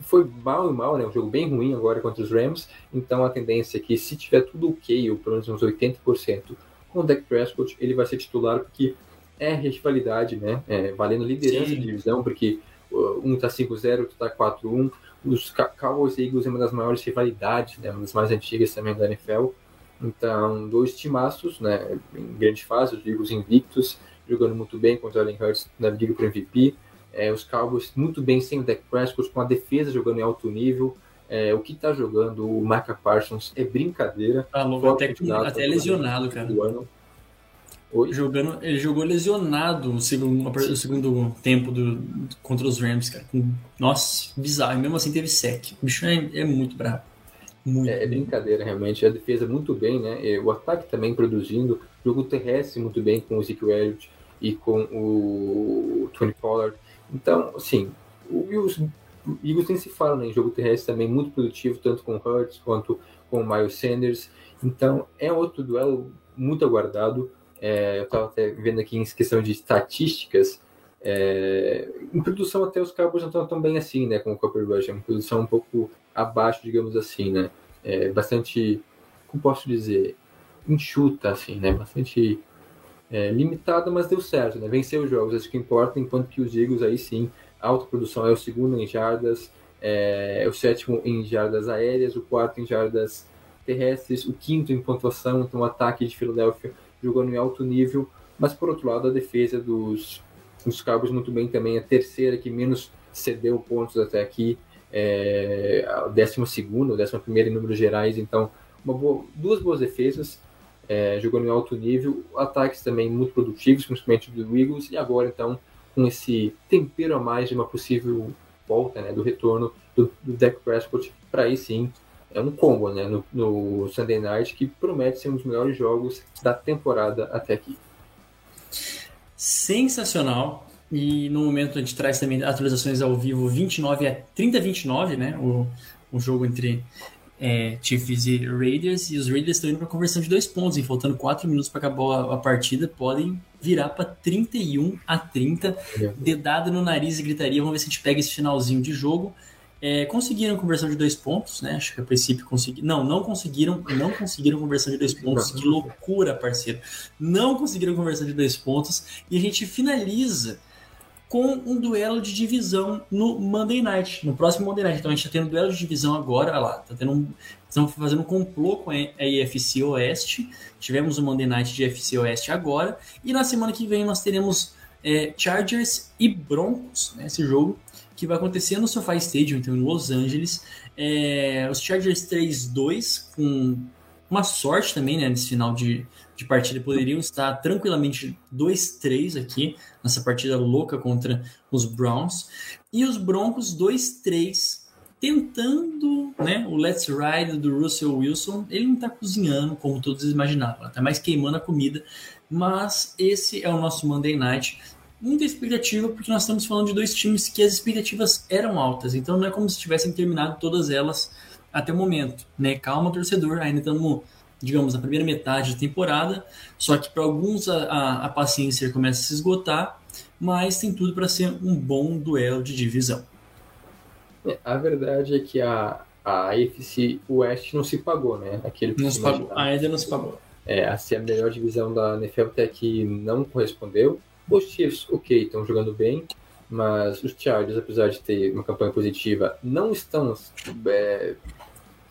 foi mal e mal, né, um jogo bem ruim agora contra os Rams, então a tendência é que se tiver tudo ok, ou pelo menos uns 80%, com o Dak Prescott, ele vai ser titular, porque é rivalidade, né, é, valendo liderança
Sim.
de divisão, porque uh, um tá 5-0, outro tá 4-1, os Cowboys e Eagles é uma das maiores rivalidades, né, uma das mais antigas também da NFL. Então, dois timaços, né, em grande fase, os Eagles invictos, jogando muito bem contra o Allen Hurts na briga para MVP. É, os Cowboys muito bem sem o Dak Prescott, com a defesa jogando em alto nível. É, o que tá jogando o Micah Parsons é brincadeira.
Tá louco, até, até lesionado, cara.
Oi?
Jogando, ele jogou lesionado o segundo, o segundo tempo do, contra os Rams, cara. Nossa, bizarro. E mesmo assim teve sec. O bicho é, é muito brabo. Muito.
É, é brincadeira, realmente. A defesa muito bem, né? O ataque também produzindo. Jogo terrestre muito bem com o Ezekiel Elliott e com o Tony Pollard. Então, assim, o Eagles, o Eagles nem se fala, né? Em jogo terrestre também muito produtivo, tanto com o Hurts quanto com o Miles Sanders. Então, é outro duelo muito aguardado. É, eu estava até vendo aqui em questão de estatísticas. É, em produção até os Cowboys não estão tão bem assim, né? Com o Copper Rush. É uma produção um pouco abaixo, digamos assim, né? É bastante, como posso dizer, enxuta, assim, né? Bastante é, limitada, mas deu certo, né? Venceu os jogos, acho que importa, enquanto que os Eagles aí sim, alta produção é o segundo em jardas, é, o sétimo em jardas aéreas, o quarto em jardas terrestres, o quinto em pontuação, então o ataque de Filadélfia jogando em alto nível, mas por outro lado a defesa dos, dos Cowboys muito bem também, a terceira que menos cedeu pontos até aqui, é, a décima segunda, a décima primeira em números gerais, então boa- duas boas defesas, é, jogando em alto nível, ataques também muito produtivos, principalmente do Eagles, e agora então com esse tempero a mais de uma possível volta, né, do retorno do, do Dak Prescott, para aí sim é um combo, né, no, no Sunday Night que promete ser um dos melhores jogos da temporada até aqui.
Sensacional. E no momento a gente traz também atualizações ao vivo 29 a 30 a 29, né? O, o jogo entre é, Chiefs e Raiders. E os Raiders estão indo para conversão de dois pontos, e faltando 4 minutos para acabar a, a partida, podem virar para 31 a 30. Dedada no nariz e gritaria. Vamos ver se a gente pega esse finalzinho de jogo. É, conseguiram conversão de dois pontos, né? Acho que a princípio conseguiram. Não, não conseguiram. Não conseguiram conversão de dois pontos. Que loucura, parceiro. Não conseguiram conversão de dois pontos. E a gente finaliza com um duelo de divisão no Monday Night, no próximo Monday Night. Então a gente está tendo um duelo de divisão agora, olha lá, tá tendo um, estamos fazendo um complô com a AFC Oeste. Tivemos o Monday Night de AFC Oeste agora. E na semana que vem nós teremos é, Chargers e Broncos, né, esse jogo que vai acontecer no SoFi Stadium, então em Los Angeles. É, os Chargers 3-2, com uma sorte também né, nesse final de, de partida, poderiam estar tranquilamente 2-3 aqui, nessa partida louca contra os Browns. E os Broncos 2-3, tentando né, o Let's Ride do Russell Wilson. Ele não está cozinhando como todos imaginavam, está mais queimando a comida. Mas esse é o nosso Monday Night muita expectativa, porque nós estamos falando de dois times que as expectativas eram altas, então não é como se tivessem terminado todas elas até o momento, né? Calma, torcedor, ainda estamos, digamos, na primeira metade da temporada, só que para alguns a, a, a, paciência começa a se esgotar, mas tem tudo para ser um bom duelo de divisão.
É, a verdade é que a, a AFC West não se pagou, né? Aquele
não se pagou, ainda não se pagou.
É, a ser a melhor divisão da NFL até aqui não correspondeu. Os Chiefs, ok, estão jogando bem, mas os Chargers, apesar de ter uma campanha positiva, não estão. É,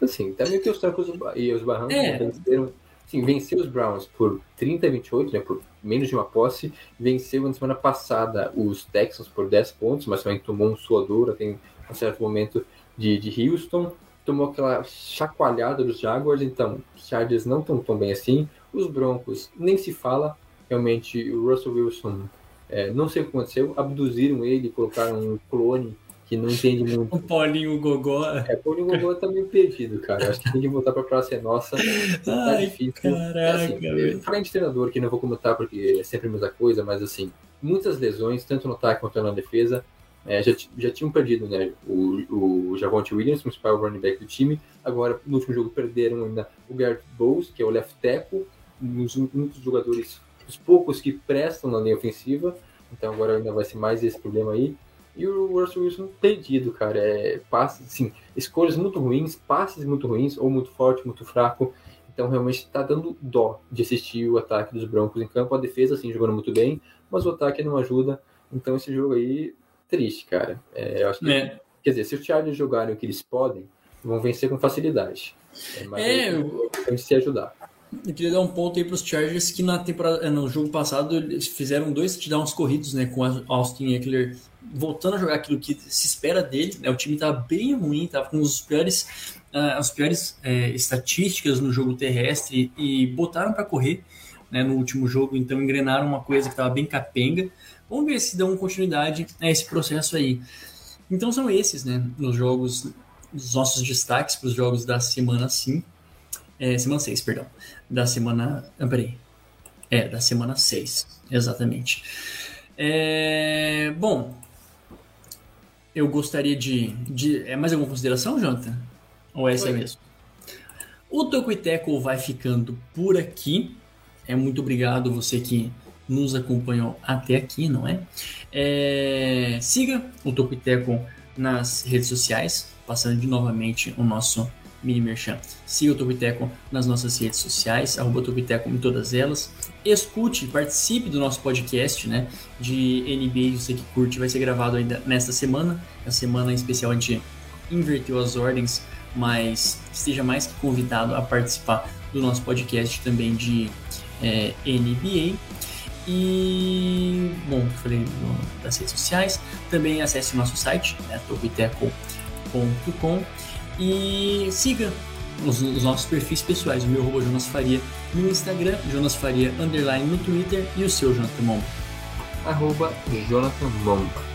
assim, também tem os trancos e os barrancos.
É.
Venceram, sim, venceu os Browns por 30 a 28, né, por menos de uma posse. Venceu na semana passada os Texans por 10 pontos, mas também tomou um suador tem um certo momento de, de Houston. Tomou aquela chacoalhada dos Jaguars, então os Chargers não estão tão bem assim. Os Broncos nem se fala, realmente o Russell Wilson, é, não sei o que aconteceu, abduziram ele, colocaram um clone que não entende muito.
O Paulinho Gogó.
É, o Paulinho Gogó tá meio perdido, cara. Acho que tem que voltar pra Praça é Nossa. Tá
Ai,
difícil.
Caraca,
assim, Falando de treinador, que não vou comentar porque é sempre a mesma coisa, mas assim, muitas lesões, tanto no ataque quanto na defesa. É, já, já tinham perdido né, o, o Javonte Williams, principal running back do time. Agora, no último jogo, perderam ainda o Garrett Bowles, que é o left tackle, um dos, um dos jogadores, os poucos que prestam na linha ofensiva. Então agora ainda vai ser mais esse problema aí. E o Russell Wilson perdido, cara. É, passes, assim, escolhas muito ruins, passes muito ruins, ou muito forte, muito fraco. Então realmente está dando dó de assistir o ataque dos Broncos em campo. A defesa, assim, jogando muito bem, mas o ataque não ajuda. Então esse jogo aí, triste, cara. É, eu acho que,
É.
Quer dizer, se os Chargers jogarem o que eles podem, vão vencer com facilidade. É, mas
É, eu-
tem que se ajudar.
Eu queria dar um ponto aí para os Chargers que na temporada, eh, no jogo passado eles fizeram dois touchdowns corridos, né, com Austin Eckler voltando a jogar aquilo que se espera dele. Né, o time estava bem ruim, estava com os piores, ah, as piores eh, estatísticas no jogo terrestre e botaram para correr né, no último jogo, então engrenaram uma coisa que estava bem capenga. Vamos ver se dão continuidade a esse processo aí. Então são esses, né, os jogos, os nossos destaques para os jogos da semana 5. É, semana 6, perdão. Da semana. Ah, peraí. É, da semana 6, exatamente. É, bom, eu gostaria de, de. É mais alguma consideração, Jonathan? Ou essa é
Oi.
mesmo? O Toco e Teco vai ficando por aqui. É muito obrigado você que nos acompanhou até aqui, não é? É, siga o Toco e Teco nas redes sociais, passando de novamente o nosso mini merchan. Siga o Topiteco nas nossas redes sociais, arroba Topiteco em todas elas. Escute, participe do nosso podcast, né? De NBA, você que curte, vai ser gravado ainda nesta semana. A semana em especial a gente inverteu as ordens, mas esteja mais que convidado a participar do nosso podcast também de é, NBA. E, bom, falei das redes sociais. Também acesse o nosso site, né, topiteco.com e siga os, os nossos perfis pessoais, o meu arroba Jonas Faria no Instagram, Jonas Faria underline no Twitter e o seu Jonathan Momba.
Arroba Jonathan Momba.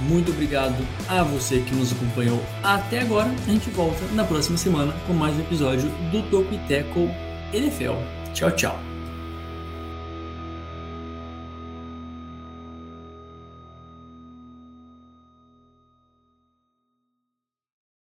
Muito obrigado a você que nos acompanhou até agora. A gente volta na próxima semana com mais um episódio do Toco e Teco NFL. Tchau, tchau.